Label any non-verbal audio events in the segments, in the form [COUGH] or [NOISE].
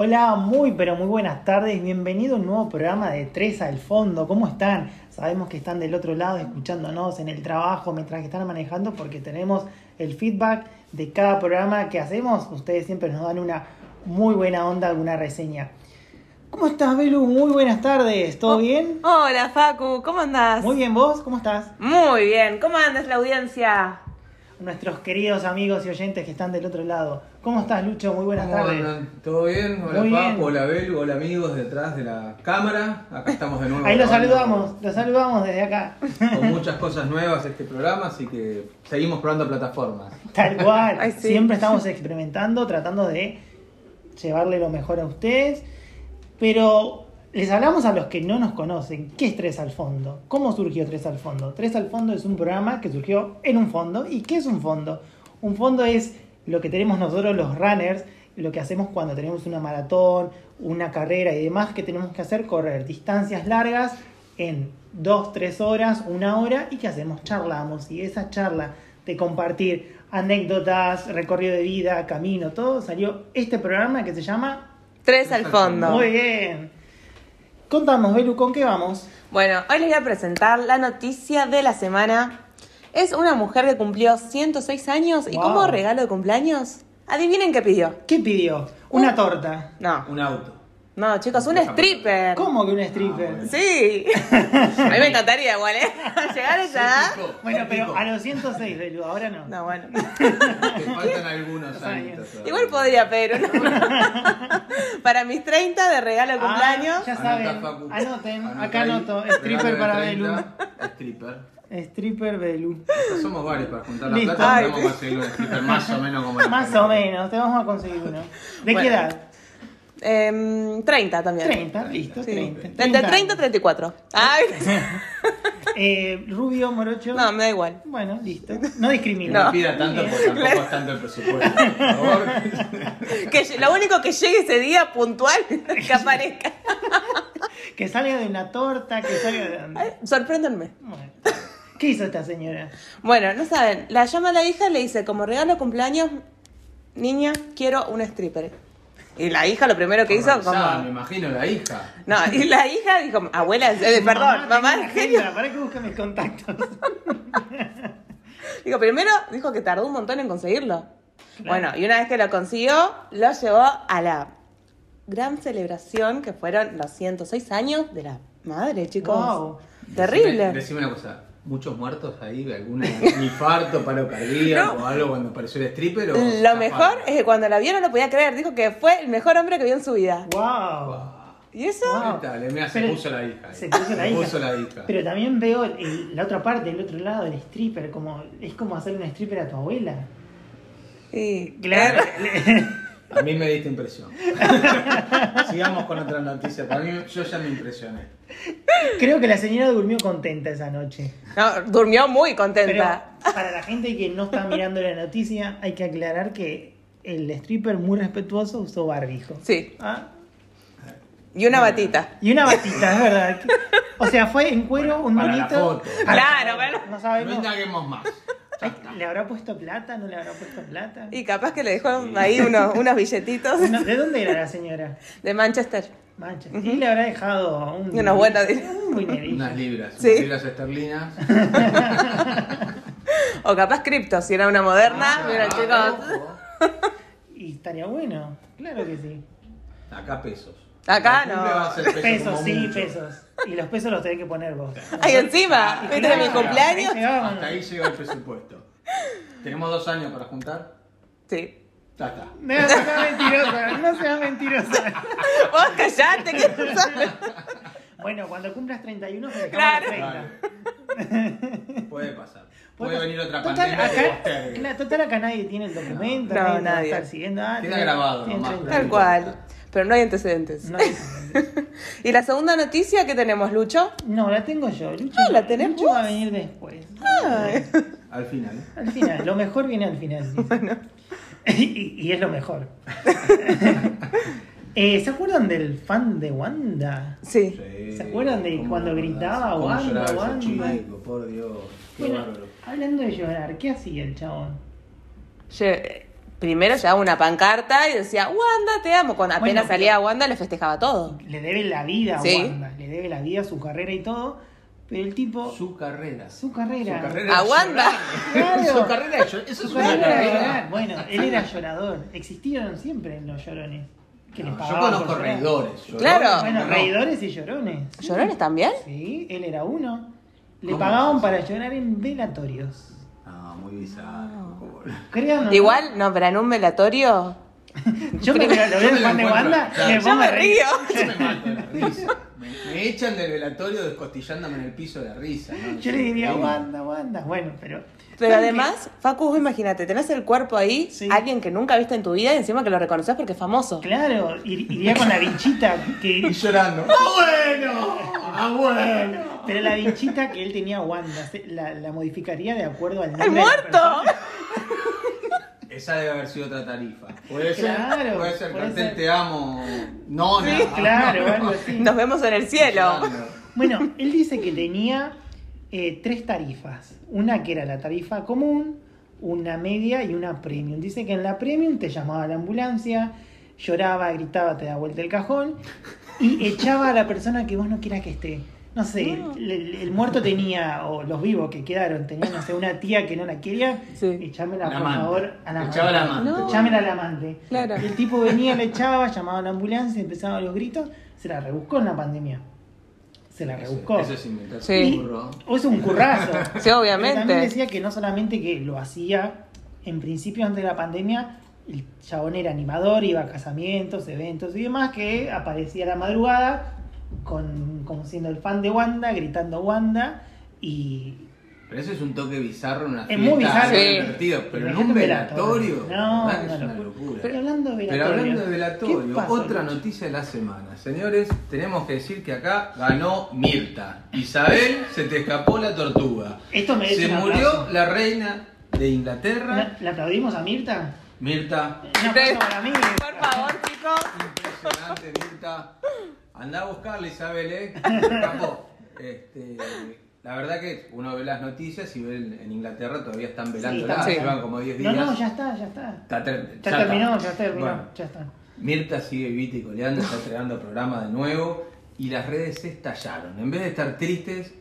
Hola, muy pero muy buenas tardes. Bienvenido a un nuevo programa de Tres al Fondo. ¿Cómo están? Sabemos que están del otro lado escuchándonos en el trabajo mientras que están manejando porque tenemos el feedback de cada programa que hacemos. Ustedes siempre nos dan una muy buena onda, alguna reseña. ¿Cómo estás, Belu? Muy buenas tardes. ¿Todo Oh, bien? Hola, Facu, ¿cómo andás? Muy bien, ¿vos? ¿Cómo estás? Muy bien, ¿cómo andas la audiencia? Nuestros queridos amigos y oyentes que están del otro lado. ¿Cómo estás, Lucho? Muy buenas ¿Cómo tardes. andan? ¿Todo bien? Hola Muy bien. hola Belu, hola amigos detrás de la cámara. Acá estamos de nuevo. Ahí los saludamos, los saludamos desde acá. Con [LAUGHS] muchas cosas nuevas este programa, así que seguimos probando plataformas. Tal cual. Ay, sí. Siempre estamos experimentando, tratando de llevarle lo mejor a ustedes. Pero les hablamos a los que no nos conocen. ¿Qué es Tres al Fondo? ¿Cómo surgió Tres al Fondo? Tres al Fondo es un programa que surgió en un fondo. ¿Y qué es un fondo? Un fondo es lo que tenemos nosotros los runners, lo que hacemos cuando tenemos una maratón, una carrera y demás, que tenemos que hacer correr distancias largas en dos, tres horas, una hora, y ¿qué hacemos? Charlamos. Y esa charla de compartir anécdotas, recorrido de vida, camino, todo, salió este programa que se llama... Tres al fondo. Muy bien. Contamos, Belu, ¿con qué vamos? Bueno, hoy les voy a presentar la noticia de la semana. Es una mujer que cumplió 106 años y Wow. como regalo de cumpleaños, adivinen qué pidió. ¿Qué pidió? Una Un- torta. No, Un auto. No, chicos, un stripper. ¿Cómo que un stripper? Ah. Sí. [LAUGHS] A mí me encantaría igual, ¿eh? [LAUGHS] Llegar a esa edad. Bueno, pero a los 106, Belu, ahora no. No, bueno. Te faltan algunos años. Igual podría pedir uno. [LAUGHS] Para mis 30 de regalo de Ah, cumpleaños. ya saben, anoten, Anota acá anoto, stripper para 30, Stripper. Stripper Belu. Somos varios para juntar la Listo. plata. Ay. Vamos a conseguir un stripper más o menos como el Más o menos, te vamos a conseguir uno. ¿De Bueno. qué edad? Em, 30 también. 30, listo, Sí. 30. Entre 30 y 34. Ay, [LAUGHS] Eh, rubio, morocho. no, me da igual. Bueno, listo. No discrimina. No. pida tanto porque [LAUGHS] tampoco Claro. es tanto el presupuesto. Por favor. [LAUGHS] Que lo único que llegue ese día puntual que aparezca. Que salga de una torta, que salga de... Ay, Sorpréndanme. Bueno. ¿Qué hizo esta señora? Bueno, no saben, la llama a la hija y le dice, como regalo cumpleaños, niña, quiero un stripper. Y la hija lo primero que hizo, Horrorizada, Me imagino la hija. No, y la hija dijo, abuela, eh, perdón, mamá, agenda, Para que busque mis contactos. Digo, primero dijo que tardó un montón en conseguirlo. Bueno, y una vez que lo consiguió, lo llevó a la gran celebración que fueron los 106 años de la madre, chicos. Wow. Terrible. Decime, decime una cosa. ¿Muchos muertos ahí? ¿Algún [LAUGHS] infarto, paro cardíaco o algo cuando apareció el stripper? o Lo mejor es que cuando la vio no lo podía creer. Dijo que fue el mejor hombre que vio en su vida. Wow. ¿Y eso? Wow. Dale, mira, se puso la hija. Se puso la hija. puso la hija. Pero también veo el- la otra parte, el otro lado, el stripper, como es como hacerle un stripper a tu abuela. Sí. Claro. [LAUGHS] A mí me diste impresión. [LAUGHS] Sigamos con otra noticia. Para mí, yo ya me impresioné. Creo que la señora durmió contenta esa noche. No, durmió muy Pero contenta. para la gente que no está mirando la noticia, hay que aclarar que el stripper muy respetuoso usó barbijo. Sí. Ah, Y una batita. Y una batita, es verdad. O sea, fue en cuero, un Para la foto. Claro, bueno. No No sabemos. indaguemos más. ¿Le habrá puesto plata? ¿No le habrá puesto plata? Y capaz que le dejó ahí unos, unos billetitos No, ¿De dónde era la señora? de Manchester. Manchester. Y le habrá dejado un. Unos buenos- Un. Unas libras. Sí. Unas libras esterlinas. [LAUGHS] O capaz cripto, si era una moderna. Ah, Mira, chicos. ojo. Y estaría bueno. Claro que sí. Acá pesos. Acá no. cumple va a ser peso Pesos, sí, mucho. pesos. Y los pesos los tenés que poner vos. Ahí encima, ¿viste claro, mi cumpleaños? ahí llegamos. Hasta ahí llega el presupuesto. Tenemos dos años para juntar. Sí. Ya está. No, no sea mentirosa, no sea mentirosa. Vos callate, que tú sabes. Bueno, cuando cumplas 31, te Claro. dejamos los 30. Puede pasar. Puede venir otra Total, pandemia acá, claro, total, acá nadie tiene el documento, No, nadie, nadie. estar siguiendo. Ah, Queda tiene- grabado tiene nomás, 30. Tal cual. Pero no hay antecedentes. No, hay- [LAUGHS] Y la segunda noticia que tenemos, Lucho. no, la tengo yo. Lucho, Ah, ¿la tenés Lucho va a venir después. Ay. [LAUGHS] Al final. Al final, lo mejor viene al final. dice. [LAUGHS] y, y es lo mejor. Eh, ¿Se acuerdan del fan de Wanda? Sí. Sí, ¿Se acuerdan de cuando gritaba Wanda, Wanda? chico, por Dios. Qué Bueno, hablando de llorar, ¿qué hacía el chabón? Lle- primero llevaba una pancarta y decía, Wanda, te amo. Cuando apenas Bueno, salía Wanda le festejaba todo. Le debe la vida a Sí. Wanda, le debe la vida, su carrera y todo. Pero el tipo, Su carrera. su carrera. Su carrera A Wanda. Claro. Su carrera. Eso es Su una carrera. Bueno, él era llorador. Existieron siempre los llorones. Que les No, yo pagaban conozco reidores. llorones, Claro. Bueno, no. reidores y llorones. ¿Llorones también? Sí, él era uno. Le ¿Cómo pagaban para llorar en velatorios. No, muy bizarro. Igual, no, pero en un velatorio. [LAUGHS] Yo me lo veo Yo me el fan de lo Wanda. encuentro, claro. me Yo pongo me a reír. río. Yo me mato de la risa. [LAUGHS] Me, me echan del velatorio descostillándome en el piso de risa. ¿no? Yo le diría, Sí. Wanda, Wanda. Bueno, pero. Pero ¿saben además, Facu, vos imagínate, tenés el cuerpo ahí, Sí. alguien que nunca viste en tu vida y encima que lo reconoces porque es famoso. qué? Claro, ir- iría con la [LAUGHS] vinchita Y que. llorando. ¡Ah, bueno! ¡Ah, bueno! Pero la vinchita que él tenía Wanda, se- la, la modificaría de acuerdo al nombre. ¡Al de la muerto! persona. Esa debe haber sido otra tarifa. Puede ser. Claro, puede ser. puede Cartel ser. te amo. No, Sí, claro, algo [LAUGHS] así. Nos vemos en el cielo. Bueno, él dice que tenía eh, tres tarifas. Una que era la tarifa común, una media y una premium. Dice que en la premium te llamaba a la ambulancia, lloraba, gritaba, te da vuelta el cajón y echaba a la persona que vos no quieras que esté. No sé, No. El, el- el muerto tenía, o los vivos que quedaron, tenían, no sé, una tía que no la quería, Sí. echámela, La por amante. favor, a la Echaba la amante. amante. No. Echámela al amante. Claro. Y el tipo venía, le [LAUGHS] echaba, llamaba a la ambulancia, empezaba los gritos, se la rebuscó en la pandemia. Se la rebuscó. Eso es inventar Sí. un burro. O es un currazo. [LAUGHS] Sí, obviamente. Pero también decía que no solamente que lo hacía en principio antes de la pandemia, el chabón era animador, iba a casamientos, eventos y demás, que aparecía a la madrugada con, como siendo el fan de Wanda, gritando Wanda y... Pero eso es un toque bizarro en una Es fiesta. muy bizarro. divertido. Pero en un velatorio. No, que una es una locura. Pero hablando de Pero velatorio. hablando de ¿qué velatorio, otra Lucho? noticia de la semana. Señores, tenemos que decir que acá ganó Mirta. Isabel, se te escapó la tortuga. Esto merece Se murió aplauso. la reina de Inglaterra. ¿La- ¿Le aplaudimos a Mirta? Mirta, Un aplauso para mí. Por favor, chicos. impresionante, Mirta. Andá a buscarla, Isabel, ¿eh? [LAUGHS] Este, la verdad que uno ve las noticias y ve en Inglaterra todavía están velándola. están Llevan velando. como 10 No, días. no, ya está, ya está. Está ter- Ya, ya terminó, está. ya terminó, Bueno, ya está. Mirta sigue vivita y coleando, está entregando programa de nuevo y las redes se estallaron. En vez de estar tristes,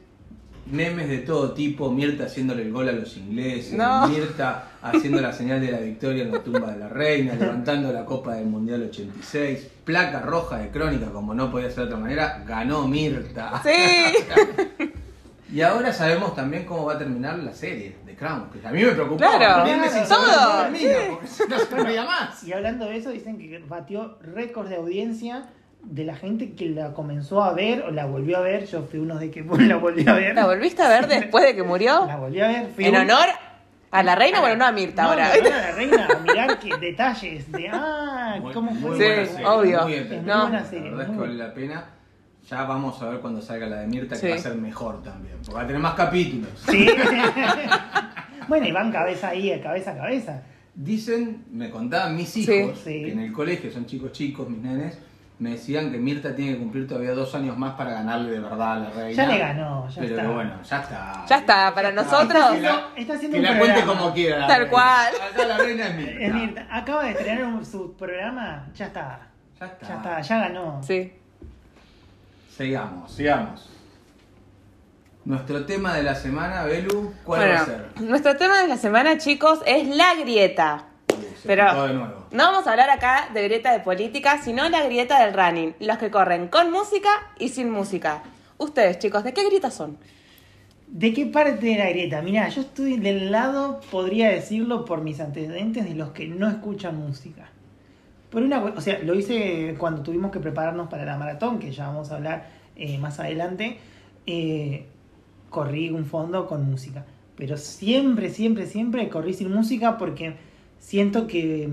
memes de todo tipo, Mirta haciéndole el gol a los ingleses, No. Mirta haciendo la señal de la victoria en la tumba de la reina, levantando la Copa del Mundial 86, placa roja de crónica, como no podía ser de otra manera, ganó Mirta. Sí. [LAUGHS] Y ahora sabemos también cómo va a terminar la serie de Crown, que a mí me preocupó. Claro, sin todo, porque no se más. Y hablando de eso, dicen que batió récord de audiencia de la gente que la comenzó a ver o la volvió a ver. Yo fui uno de que [LAUGHS] la volvió a ver. ¿La volviste a ver después de que murió? La volví a ver. Fui ¿En un- honor a la reina? Bueno, no a Mirta No, ahora. en honor a la reina, a mirar que detalles de, ah, Muy- ¿cómo fue? muy Sí, serie, obvio. muy Es entretenida. muy No. buena La verdad es que vale la pena. Ya vamos a ver cuando salga la de Mirta, Sí. que va a ser mejor también. Porque va a tener más capítulos. Sí. [LAUGHS] bueno, y van cabeza ahí, cabeza a cabeza. Dicen, me contaban mis Sí. hijos, Sí. que en el colegio son chicos chicos, mis nenes, me decían que Mirta tiene que cumplir todavía dos años más para ganarle de verdad a la reina. Ya le ganó, ya Pero está. que bueno, ya está. Ya está, para nosotros. Que la, Está haciendo que un la cuente como quiera. la Tal reina. cual. Acá la reina es Mirta. Es Mirta, acaba de estrenar un- su programa, ya está. Ya está. Ya está, ya ganó. Sí. Sigamos, sigamos. Nuestro tema de la semana, Belu, ¿cuál va a ser? nuestro tema de la semana, chicos, es la grieta. Pero no vamos a hablar acá de grieta de política, sino la grieta del running. Los que corren con música y sin música. Ustedes, chicos, ¿de qué grieta son? ¿De qué parte de la grieta? Mira, yo estoy del lado, podría decirlo por mis antecedentes, de los que no escuchan música. Por una, o sea, lo hice cuando tuvimos que prepararnos para la maratón, que ya vamos a hablar eh, más adelante. eh, corrí un fondo con música. Pero siempre, siempre, siempre corrí sin música porque siento que,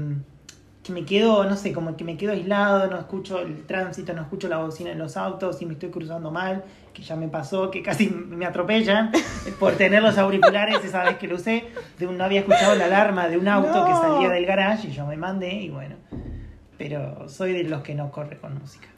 que me quedo, no sé, como que me quedo aislado, no escucho el tránsito, no escucho la bocina en los autos, y me estoy cruzando mal, que ya me pasó, que casi me atropellan [LAUGHS] por tener los auriculares esa vez que lo usé. De un, no había escuchado la alarma de un auto que salía del garage y yo me mandé y bueno. Pero soy de los que no corre con música.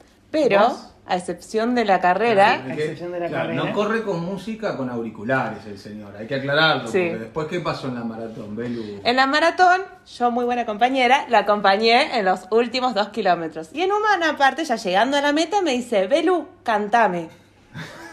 Pero, ¿Vos? a excepción de la carrera, A excepción de la Claro, carrera. No corre con música con auriculares el señor, hay que aclararlo. Sí. Porque después, ¿qué pasó en la maratón, Belu? en la maratón, yo muy buena compañera, la acompañé en los últimos dos kilómetros. Y en una parte, ya llegando a la meta, me dice, Belu, cantame. [LAUGHS]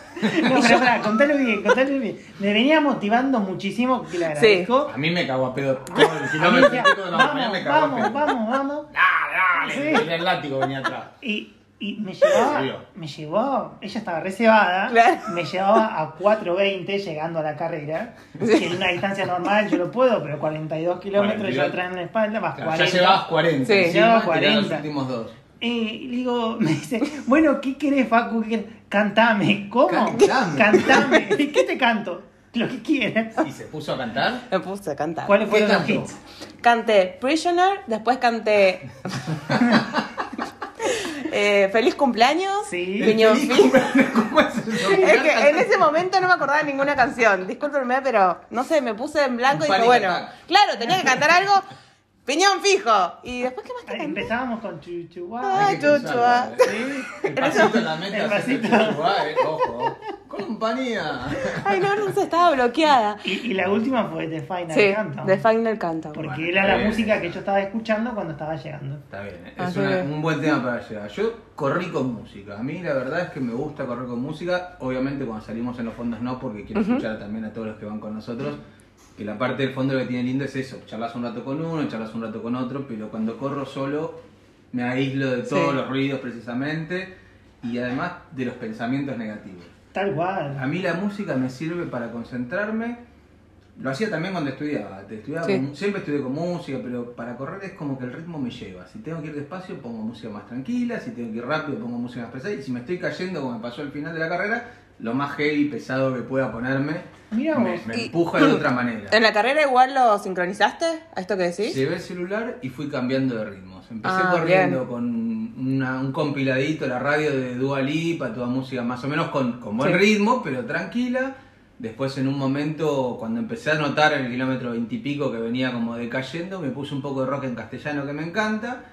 No, pero pará, contalo bien, contalo bien. Me venía motivando muchísimo que le agradezco. A mí me cagó a pedo todo el [LAUGHS] A mí kilómetro la vamos, me cagó a vamos, pedo. vamos, vamos. Dale, dale, Sí. el látigo venía atrás. Y, y me llevaba, me llevó, ella estaba reservada, Claro. me llevaba a 4.20 llegando a la carrera, que en una distancia normal yo lo puedo, pero 42 kilómetros yo 42. atrás en la espalda, más Claro, 40. ya llevabas 40. Sí. Llevaba tirá los 40. últimos dos. Eh, y le digo, me dice, bueno, ¿qué querés, Facu? ¿Qué querés? Cantame. ¿Cómo? Cantame. Cantame. ¿Y qué te canto? Lo que quieras. ¿Y se puso a cantar? Me puse a cantar. ¿Cuáles ¿Qué fueron los hits? Canté Prisoner, después canté [LAUGHS] eh, Feliz cumpleaños, Sí. Piñón Feliz Fijo. cumpleaños, ¿Cómo es eso? [LAUGHS] Es que en ese momento no me acordaba de ninguna canción. Discúlpenme, pero no sé, me puse en blanco y dije, bueno, claro, tenía que cantar algo. Piñón fijo. Y después, ¿qué más te? Empezábamos con Chuchuá. Ah, Hay que chuchu, pensarlo, ah. ¿eh? El pasito en la meta. El pasito. chuchu, ah, eh, Ojo. Compañía. Ay, no, no sé, estaba bloqueada. Y, y la última fue The Final Sí, Countdown. de Final Countdown. Porque Bueno, era la bien. música que yo estaba escuchando cuando estaba llegando. Está bien, es Así una- que- un buen tema para llegar. Yo corrí con música. A mí la verdad es que me gusta correr con música. Obviamente cuando salimos en los fondos no, porque quiero escuchar también a todos los que van con nosotros. Que la parte del fondo que tiene lindo es eso. Charlas un rato con uno, charlas un rato con otro, pero cuando corro solo me aíslo de todos Sí. los ruidos precisamente y además de los pensamientos negativos. Tal cual. A mí la música me sirve para concentrarme. Lo hacía también cuando estudiaba. Te estudiaba Sí. con- siempre estudié con música, pero para correr es como que el ritmo me lleva. Si tengo que ir despacio, pongo música más tranquila. Si tengo que ir rápido, pongo música más pesada. Y si me estoy cayendo, como me pasó al final de la carrera, lo más heavy y pesado que pueda ponerme, Mira me, vos. me Y- empuja de [CLEARS THROAT] otra manera. ¿En la carrera igual lo sincronizaste? ¿A esto que decís? Llevé el celular y fui cambiando de ritmos. Empecé Ah, corriendo bien. con una- un compiladito, la radio de Dua Lipa, toda música más o menos con, con buen Sí. ritmo, pero tranquila. Después en un momento, cuando empecé a notar en el kilómetro veintipico que venía como decayendo, me puse un poco de rock en castellano que me encanta.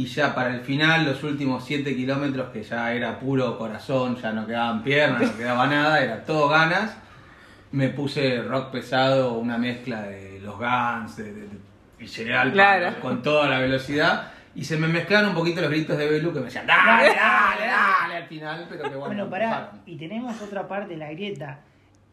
Y ya para el final, los últimos 7 kilómetros, que ya era puro corazón, ya no quedaban piernas, no quedaba nada, era todo ganas me puse rock pesado, una mezcla de los Guns, de, de, de- y llegué al Claro. palo con toda la velocidad. Y se me mezclaron un poquito los gritos de Belu que me decían, dale, dale, dale, al final, pero que bueno, Bueno, pará. empujaron. Y tenemos otra parte de la grieta.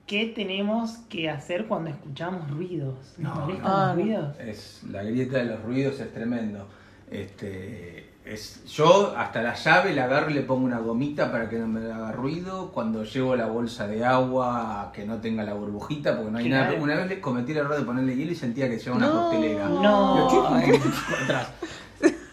¿Qué tenemos que hacer cuando escuchamos ruidos? ¿Nos No, molestan no. los no. ruidos? Es, la grieta de los ruidos es tremendo. Este, es, yo hasta la llave la agarro y le pongo una gomita para que no me haga ruido. Cuando llevo la bolsa de agua, que no tenga la burbujita, porque no hay nada. Una vez le cometí el error de ponerle hielo y sentía que llevaba una No. coctelera. No. [LAUGHS]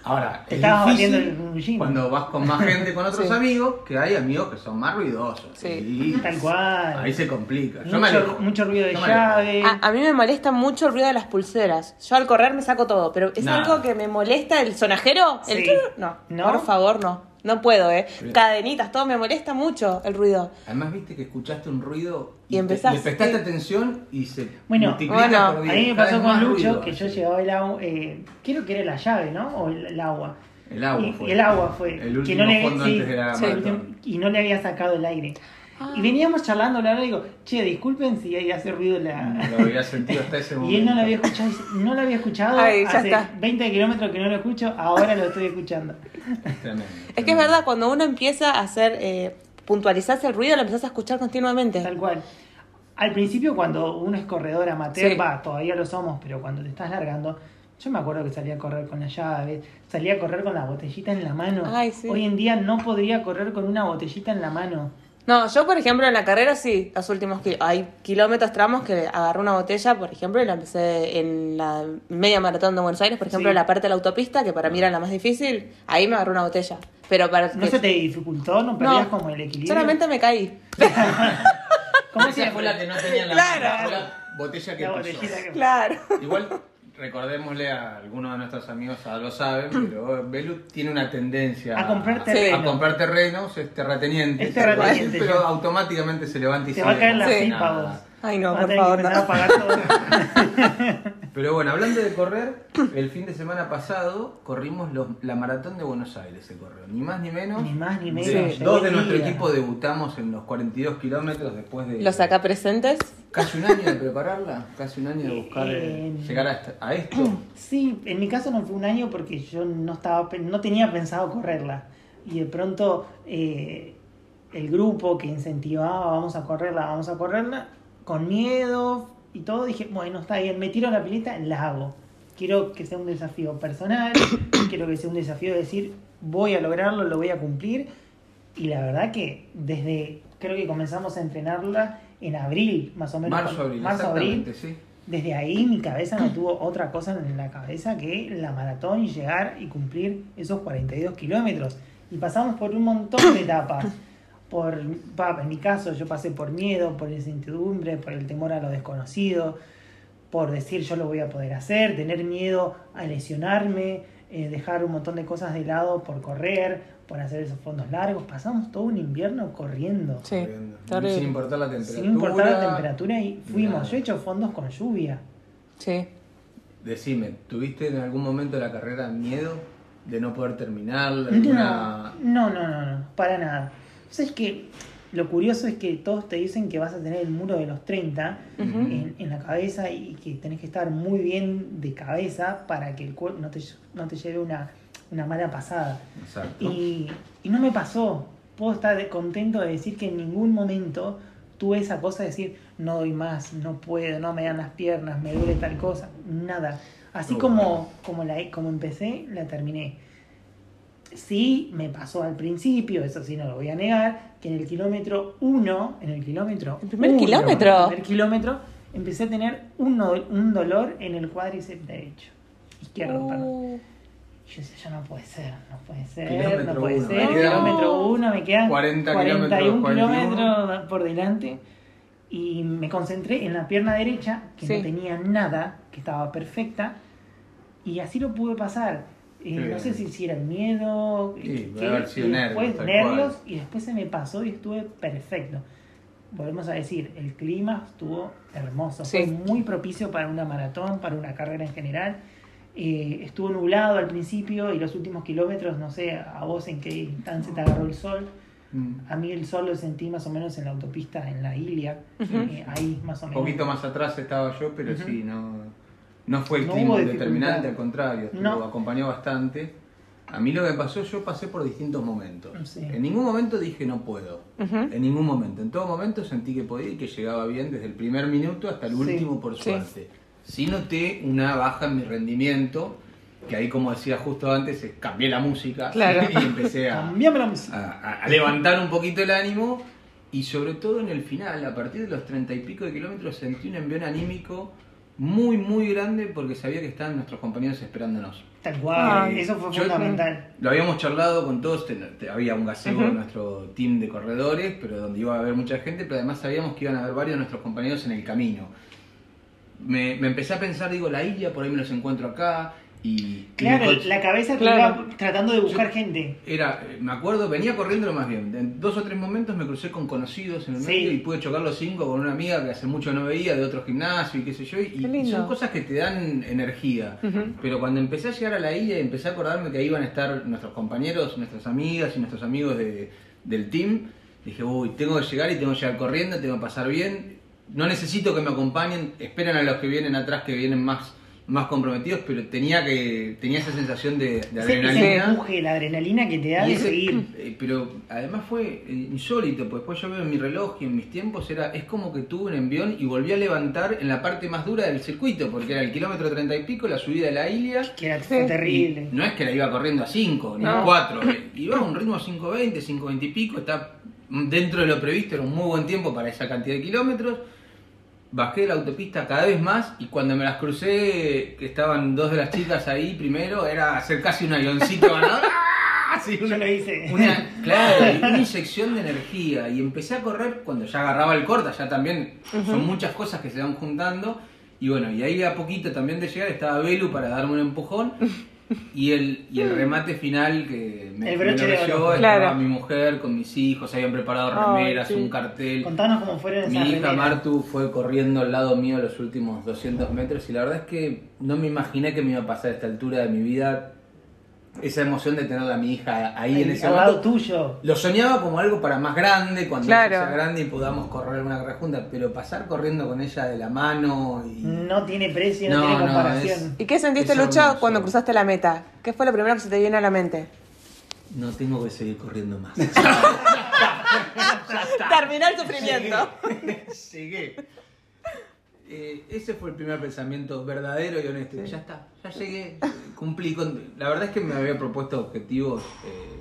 Ahora, Te es estabas difícil batiendo el rullín. cuando vas con más [LAUGHS] gente, con otros Sí. amigos, que hay amigos que son más ruidosos. Sí. Y Tal cual. Ahí se complica. Yo me Mucho, alejo. mucho ruido de Yo llave. A, a mí me molesta mucho el ruido de las pulseras. Yo al correr me saco todo, pero es Nada. algo que me molesta el sonajero. El Sí. no, ¿No? por favor, no. No puedo, ¿eh? Cadenitas, todo me molesta mucho el ruido. Además, viste que escuchaste un ruido Y te- empezás, le prestaste sí. atención y se Bueno, multiplica bueno, por A mí me pasó con Lucho ruido que yo llevaba el agua, eh, creo que era la llave, ¿no? O el, el agua. El agua y, fue. y el agua fue. El que último no le, fondo sí, antes de la sí, y no le había sacado el aire. Ah. Y veníamos charlando, la y digo, che, disculpen si ahí hace ruido la... Lo había sentido hasta ese momento. [LAUGHS] Y él no lo había escuchado, no lo había escuchado, Ay, ya hace está. 20 kilómetros que no lo escucho, ahora lo estoy escuchando. Es tremendo. Es que es verdad, cuando uno empieza a hacer, eh, puntualizarse el ruido, lo empezás a escuchar continuamente. Tal cual. Al principio, cuando uno es corredor amateur, Sí. va, todavía lo somos, pero cuando te estás largando, yo me acuerdo que salía a correr con la llave, salía a correr con la botellita en la mano. Ay, sí. Hoy en día no podría correr con una botellita en la mano. No, yo por ejemplo en la carrera sí, los últimos ki- hay kilómetros, tramos que agarré una botella, por ejemplo, y la empecé en la media maratón de Buenos Aires, por ejemplo, Sí. en la parte de la autopista, que para mí era la más difícil, ahí me agarré una botella. Pero para ¿No se te dificultó? ¿No perdías como el equilibrio? solamente me caí. [LAUGHS] ¿Cómo se fue la que no tenía en la Claro. la botella que La pisó. botellita que... Claro. Igual, recordémosle a algunos de nuestros amigos, ya lo saben, pero [CLEARS THROAT] Belu tiene una tendencia A comprar Sí. terreno. a comprar terrenos, es terrateniente, Es terrateniente, pero automáticamente se levanta y sigue va a caer la pipa. Ay, no, por favor, no. a pagar todo. [LAUGHS] Pero bueno, hablando de correr, el fin de semana pasado corrimos los- la maratón de Buenos Aires, se corrió. Ni más ni menos. Ni más ni menos. De- llegó dos de el nuestro día. equipo debutamos en los 42 kilómetros después de ¿Los acá presentes? casi un año de prepararla, casi un año de buscar eh, Eh, llegar a, esta- a esto. [CLEARS THROAT] Sí, en mi caso no fue un año porque yo no estaba pe- no tenía pensado correrla. Y de pronto eh, el grupo que incentivaba vamos a correrla, vamos a correrla, con miedo y todo, dije, bueno, está bien, me tiro a la pileta, la hago. Quiero que sea un desafío personal, [COUGHS] quiero que sea un desafío de decir, voy a lograrlo, lo voy a cumplir. Y la verdad que desde, creo que comenzamos a entrenarla en abril, más o menos. Marzo, abril, Marzo, abril. sí. Desde ahí mi cabeza no tuvo otra cosa en la cabeza que la maratón y llegar y cumplir esos 42 kilómetros. Y pasamos por un montón de etapas. Por, en mi caso yo pasé por miedo, por incertidumbre, por el temor a lo desconocido, por decir yo lo voy a poder hacer, tener miedo a lesionarme, eh, dejar un montón de cosas de lado por correr, por hacer esos fondos largos. Pasamos todo un invierno corriendo. Sí, Corriendo. Sin importar la temperatura. Sin importar la temperatura y fuimos. nada. Yo he hecho fondos con lluvia. Sí. Decime, ¿tuviste en algún momento de la carrera miedo de no poder? No, alguna- no, no, no, no, para nada. ¿Sabes que Lo curioso es que todos te dicen que vas a tener el muro de los 30 Ujú. en, en la cabeza y que tenés que estar muy bien de cabeza para que el cuerpo no te, no te lleve una, una mala pasada. Exacto. Y, y no me pasó. Puedo estar contento de decir que en ningún momento tuve esa cosa de decir, no doy más, no puedo, no me dan las piernas, me duele tal cosa. Nada. Así Oh, como, bueno. como, la, como empecé, la terminé. Sí, me pasó al principio, eso sí no lo voy a negar, que en el kilómetro 1, en el kilómetro ¿El primer uno, kilómetro? el primer kilómetro, empecé a tener un, do- un dolor en el cuádriceps derecho. Izquierdo, perdón. Uh, Yo decía, ya no puede ser, no puede ser, Kilómetro no puede uno, ser. Kilómetro 1, me quedan 40 41 kilómetros, 41. kilómetros por delante. Y me concentré en la pierna derecha, que Sí. no tenía nada, que estaba perfecta. Y así lo pude pasar. Eh, no sé si, si era miedo, Sí, sido y nervios, después nervios, cual. y después se me pasó y estuve perfecto. Volvemos a decir, el clima estuvo hermoso, Sí. fue muy propicio para una maratón, para una carrera en general. Eh, estuvo nublado al principio y los últimos kilómetros, no sé a vos en qué instancia te agarró el sol. Mm. A mí el sol lo sentí más o menos en la autopista, en la Ilia, eh, ahí más o Un menos. poquito más atrás estaba yo, pero sí, no, no fue el No clima determinante, al contrario, No. acompañó bastante. A mí lo que pasó, yo pasé por distintos momentos. Sí. En ningún momento dije no puedo. En ningún momento. En todo momento sentí que podía y que llegaba bien desde el primer minuto hasta el Sí. último, por Sí. suerte. Sí noté una baja en mi rendimiento, que ahí, como decía justo antes, cambié la música Claro. [LAUGHS] y empecé a, Cambiame la música. a, a- a levantar un poquito el ánimo y sobre todo en el final, a partir de los treinta y pico de kilómetros, sentí un envión anímico muy, muy grande porque sabía que estaban nuestros compañeros esperándonos. Tal cual, Ay, eso fue yo- fundamental. Lo habíamos charlado con todos, te- había un gazebo Ujú. en nuestro team de corredores, pero donde iba a haber mucha gente, pero además sabíamos que iban a haber varios de nuestros compañeros en el camino. Me, me empecé a pensar, digo, la Illa, por ahí me los encuentro acá, y... Claro, la cabeza Claro. iba tratando de buscar Yo- gente. Era, eh, me acuerdo, venía corriendo lo más bien. En dos o tres momentos me crucé con conocidos en el Sí. medio y pude chocar los cinco con una amiga que hace mucho no veía de otro gimnasio y qué sé yo. Y, son cosas que te dan energía. Pero cuando empecé a llegar a la isla y empecé a acordarme que ahí iban a estar nuestros compañeros, nuestras amigas y nuestros amigos de- del team, dije, uy, tengo que llegar y tengo que llegar corriendo, tengo que pasar bien. No necesito que me acompañen, esperen a los que vienen atrás que vienen más, más comprometidos, pero tenía que tenía esa sensación de, de Ese, ese adrenalina. empuje, la adrenalina que te da Y de ese- seguir. eh, pero además fue eh, insólito, pues después yo veo en mi reloj y en mis tiempos era es como que tuve un envión y volví a levantar en la parte más dura del circuito, porque era el kilómetro treinta y pico, la subida de la Ilia. Que era Sí. terrible. Y no es que la iba corriendo a 5 ni a No. 4, iba a un ritmo 5.20, 5.20 y pico, está dentro de lo previsto, era un muy buen tiempo para esa cantidad de kilómetros. Bajé de la autopista cada vez más y cuando me las crucé, que estaban dos de las chicas ahí primero, era hacer casi un avioncito ganador. [LAUGHS] ¡Ah! Así, Yo lo hice. una, claro, [LAUGHS] una inyección de energía. Y empecé a correr cuando ya agarraba el corta, ya también son muchas cosas que se van juntando. Y bueno, y ahí a poquito también de llegar estaba Belu para darme un empujón. [LAUGHS] [LAUGHS] Y el, y el remate final que me, El me lo broche de Claro. mi mujer con mis hijos, habían preparado remeras, sí. un cartel. Contanos cómo fueron Mi esas hija remeras. Martu fue corriendo al lado mío los últimos 200 metros y la verdad es que no me imaginé que me iba a pasar a esta altura de mi vida esa emoción de tener a mi hija ahí, en ese momento. tuyo. Lo soñaba como algo para más grande, cuando Claro. ella sea grande y podamos correr una carrera juntas, pero pasar corriendo con ella de la mano y... No tiene precio, no, No, tiene no, comparación. ¿Y qué sentiste, Lucho, hermoso. cuando cruzaste la meta? ¿Qué fue lo primero que se te vino a la mente? No tengo que seguir corriendo más. [LAUGHS] Terminó el sufrimiento. llegué. Eh, ese fue el primer pensamiento verdadero y honesto. Ya está, ya llegué, cumplí con... La verdad es que me había propuesto objetivos eh,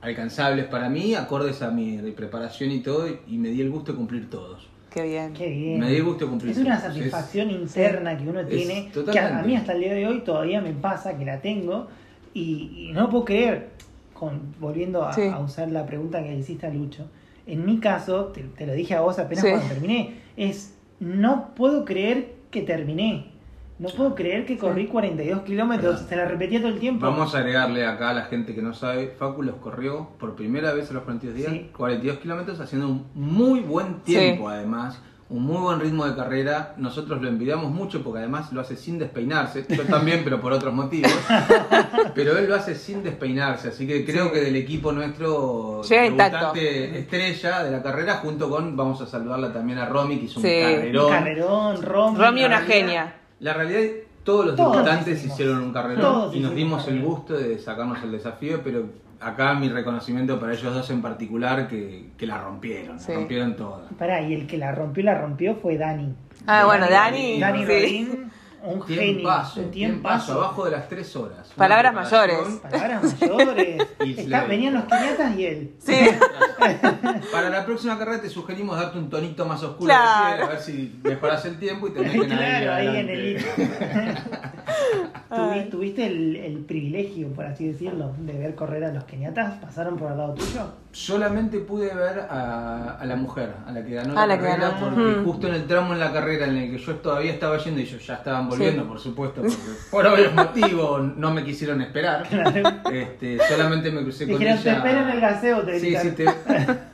alcanzables para mí, acordes a mi preparación y todo, y me di el gusto de cumplir todos. Qué bien. Qué bien. Me di gusto de cumplir Es una satisfacción interna que uno tiene, que a, mí hasta el día de hoy todavía me pasa que la tengo y, y no puedo creer, con, volviendo a, Sí. a usar la pregunta que le hiciste a Lucho, en mi caso, te, te lo dije a vos apenas Sí. cuando terminé, es no puedo creer que terminé. No puedo creer que corrí 42 kilómetros, se la repetía todo el tiempo. Vamos a agregarle acá a la gente que no sabe, Facu los corrió por primera vez a los 42 días, Sí. 42 kilómetros haciendo un muy buen tiempo además, un muy buen ritmo de carrera. Nosotros lo envidiamos mucho porque además lo hace sin despeinarse, yo también pero por otros motivos, [LAUGHS] pero él lo hace sin despeinarse, así que creo que del equipo nuestro debutante estrella de la carrera junto con, vamos a saludarla también a Romy que hizo Sí. un Un carrerón. carrerón, Romy. Romy, una genia. La realidad es todos los Todos debutantes hicimos. hicieron un carrerón Todos y nos dimos el carrerón. gusto de sacarnos el desafío, pero acá mi reconocimiento para ellos dos en particular que, que la rompieron, Sí. la rompieron toda. Pará, y el que la rompió, la rompió fue Dani. Ah, bueno, Dani. Dani sí. Rodín, un genio. Un tiempazo. abajo de las tres horas. Palabras mayores. Palabras mayores. [LAUGHS] Está- venían los quiniatas y él. Sí. [LAUGHS] Para la próxima carrera te sugerimos darte un tonito más oscuro Claro. piel, a ver si mejoras el tiempo y te meten claro, ahí en el. [LAUGHS] ¿Tuviste el, el privilegio, por así decirlo, de ver correr a los keniatas? ¿Pasaron por al lado tuyo? Solamente pude ver a, a la mujer, a la que ganó A la, la carrera, ganó. porque justo en el tramo en la carrera en el que yo todavía estaba yendo y ellos ya estaban volviendo, Sí. por supuesto, [LAUGHS] porque por obvios motivos no me quisieron esperar. Claro. Este, solamente me crucé con Dijeron, ella. te espero en el gaseo, te Sí, sí, te,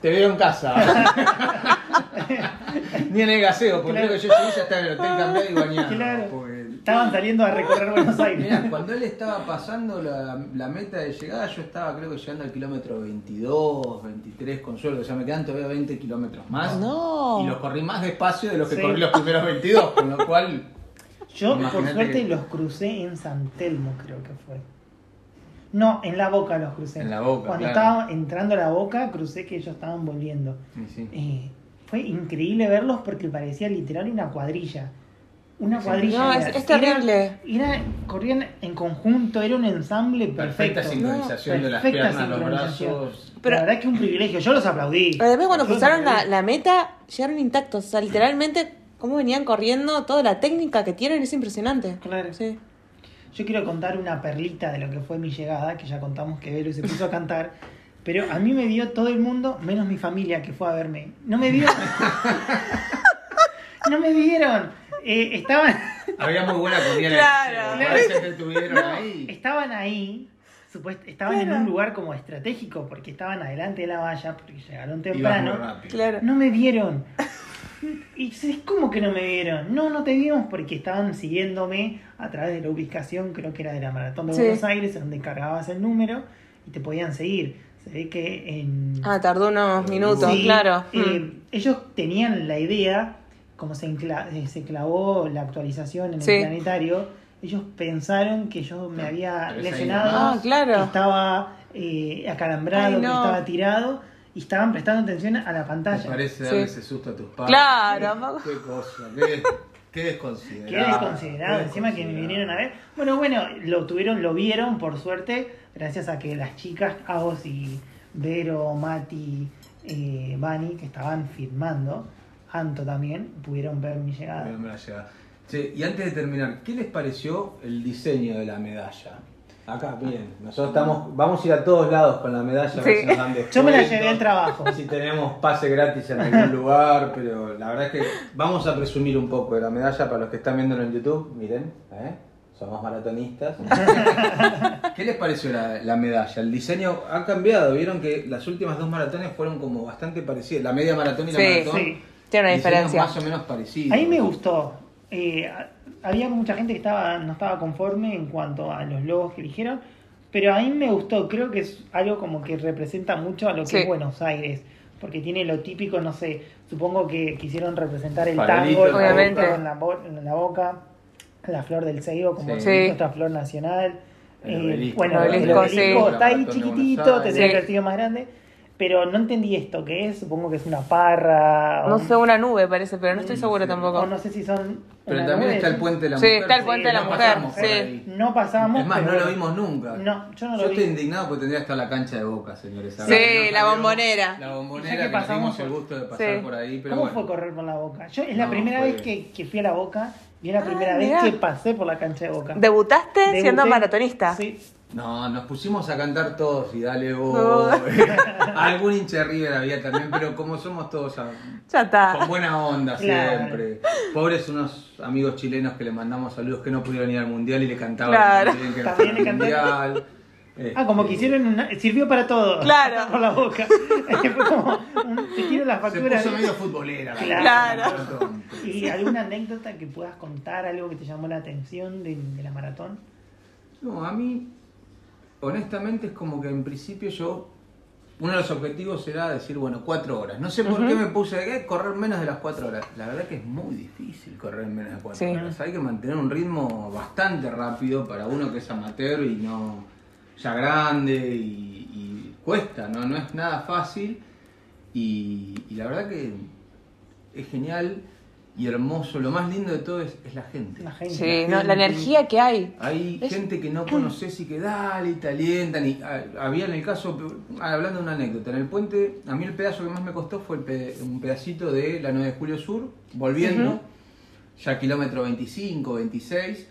te veo en casa. [LAUGHS] Ni en el gaseo, porque Claro. creo que yo ya estaba en el hotel cambiado y bañado. Claro. porque- Estaban saliendo a recorrer Buenos Aires. Mirá, cuando él estaba pasando la, la meta de llegada, yo estaba creo que llegando al kilómetro 22, 23 con sueldo. O sea, me quedan todavía 20 kilómetros más. No. Y los corrí más despacio de los que Sí. corrí los primeros 22, con lo cual... Yo, por suerte, que- los crucé en San Telmo, creo que fue. No, en la boca los crucé. En la Boca, Cuando claro. estaba entrando a la boca, crucé que ellos estaban volviendo. Sí, sí. Eh, fue increíble verlos porque parecía literal una cuadrilla. Una cuadrilla. No, es- es terrible. Era, era- corrían en conjunto, era un ensamble Perfecta perfecto. sincronización de las Perfecta piernas, los brazos. Pero- la verdad es que un privilegio, yo los aplaudí. Además, cuando Yo cruzaron la, la meta, llegaron intactos. O sea, literalmente, cómo venían corriendo, toda la técnica que tienen es impresionante. Claro. Sí. Yo quiero contar una perlita de lo que fue mi llegada, que ya contamos que Velo se puso a cantar. Pero a mí me vio todo el mundo, menos mi familia que fue a verme. No me vio. [LAUGHS] no me vieron. Eh, estaban, Había muy buena comida Claro. en el que estuvieron ahí. estaban ahí. supuest- estaban en Claro. un lugar como estratégico porque estaban adelante de la valla, porque llegaron temprano. rápido. Claro. No me vieron. Y es como que no me vieron. No, no te vimos porque estaban siguiéndome a través de la ubicación, creo que era de la Maratón de Sí. Buenos Aires, en donde cargabas el número y te podían seguir. Se ve que en... Ah, tardó unos minutos, Sí, claro. eh, Mm. Ellos tenían la idea, como se, eh, se clavó la actualización en Sí. el planetario, ellos pensaron que yo me había Pero esa lesionado. Ah, claro. que estaba eh, acalambrado, Ay, que estaba tirado y estaban prestando atención a la Me pantalla. parece Sí. darle ese susto a tus padres. Claro, Mago. Qué cosa, qué, qué desconsiderado. Qué desconsiderado, encima que me vinieron a ver. Bueno, bueno, lo tuvieron, lo vieron, por suerte, gracias a que las chicas, Agos y Vero, Mati, eh, que estaban filmando, Anto también, pudieron ver mi llegada. Bien, la. Che, y antes de terminar, ¿qué les pareció el diseño de la medalla? Acá, miren, nosotros estamos, vamos a ir a todos lados con la medalla, Sí. nos dan [LAUGHS] Yo me la llevé al trabajo. Si tenemos pase gratis en algún lugar, pero la verdad es que vamos a presumir un poco de la medalla para los que están viéndolo en YouTube. Miren, ¿eh? somos maratonistas. [LAUGHS] ¿Qué les pareció la, la medalla? El diseño ha cambiado, vieron que las últimas dos maratones fueron como bastante parecidas, la media maratón y la Sí, maratón. sí. Tiene una diferencia. Más o menos parecidos. A mí me gustó. Eh, había mucha gente que estaba no estaba conforme en cuanto a los logos que eligieron, pero a mí me gustó. Creo que es algo como que representa mucho a lo que Sí. es Buenos Aires, porque tiene lo típico, no sé, supongo que quisieron representar el tango, el Obviamente. en la, bo- en la boca, la flor del ceibo como Sí. Sí. nuestra flor nacional. El Eh, obelisco. bueno, El el obelisco, obelisco sí. está ahí chiquitito, tendría Sí. que haber sido más grande. Pero no entendí esto, que es? Supongo que es una parra. o No sé, una nube parece, pero no estoy Sí, segura sí. tampoco. o no sé si son. Pero también nube, está el ¿sí? puente de la Sí, mujer. está el puente de la no mujer, sí. No pasábamos. Es más, no lo vimos nunca. No, yo no lo Yo vi. estoy indignado porque tendría que estar la cancha de boca, señores. Sí, no la bombonera. La bombonera que que, pasamos el gusto de pasar Sí. por ahí. Pero ¿Cómo bueno. fue correr por la boca? Yo es la No, primera fue- vez que, que fui a la boca y es la Ah, primera mirá. vez que pasé por la cancha de boca. ¿Debutaste Debuté- siendo maratonista? Sí. No, nos pusimos a cantar todos y dale vos. No. [LAUGHS] Algún hincha de River había también, pero como somos todos a- Ya está. con buena onda Claro. siempre. Pobres unos amigos chilenos que le mandamos saludos que no pudieron ir al mundial y le cantaban Claro. también que no También le mundial. Ah, como Este, que hicieron una... Sirvió para todo. Claro. por la boca. [LAUGHS] Fue como... un- Te quiero la Se factura. puso medio futbolera. la Claro. ¿Y alguna anécdota que puedas contar, algo que te llamó la atención de, de la maratón? No, a mí, honestamente, es como que en principio yo. Uno de los objetivos era decir, bueno, cuatro horas. No sé por qué me puse a correr menos de las cuatro horas. La verdad que es muy difícil correr menos de cuatro Sí. horas. Hay que mantener un ritmo bastante rápido para uno que es amateur y no ya grande y, y cuesta, ¿no? No es nada fácil. Y, y la verdad que es genial y hermoso. Lo más lindo de todo es, es la gente. La gente. Sí, la no, la energía que hay. Hay Es- gente que no [CLEARS THROAT] conoces y que dale y te alientan. Y, ah, había en el caso, ah, hablando de una anécdota, en el puente, a mí el pedazo que más me costó fue el pe- un pedacito de la 9 de Julio Sur, volviendo, ya kilómetro 25, 26,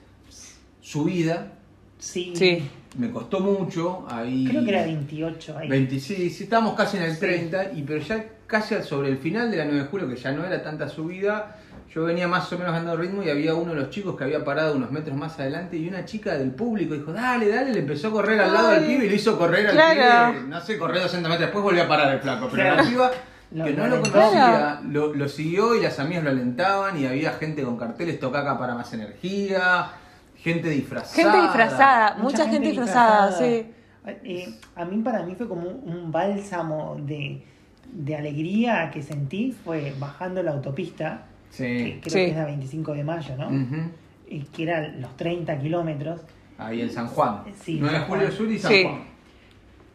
subida, Sí. Sí. me costó mucho. Ahí, Creo que era 28 ahí. 20, sí, sí, estábamos casi en el Sí. 30, y, pero ya casi sobre el final de la 9 de julio, que ya no era tanta subida, yo venía más o menos andando ritmo y había uno de los chicos que había parado unos metros más adelante y una chica del público dijo, dale, dale, le empezó a correr al lado Ay, del pibe y le hizo correr al claro. pibe, no sé, correr 200 metros, después volvió a parar el flaco, pero Claro. la piba que no lo conocía, lo, lo siguió y las amigas lo alentaban y había gente con carteles, toca acá para más energía, gente disfrazada. Gente disfrazada, mucha, gente, disfrazada, sí. Eh, a mí para mí fue como un, un bálsamo de, de alegría que sentí fue bajando la autopista, que Sí. creo Sí. que es la 25 de mayo, ¿no? Ujú. Y que eran los 30 kilómetros. Ahí en San Juan. Sí, 9 de julio. Sur y San Sí. Juan.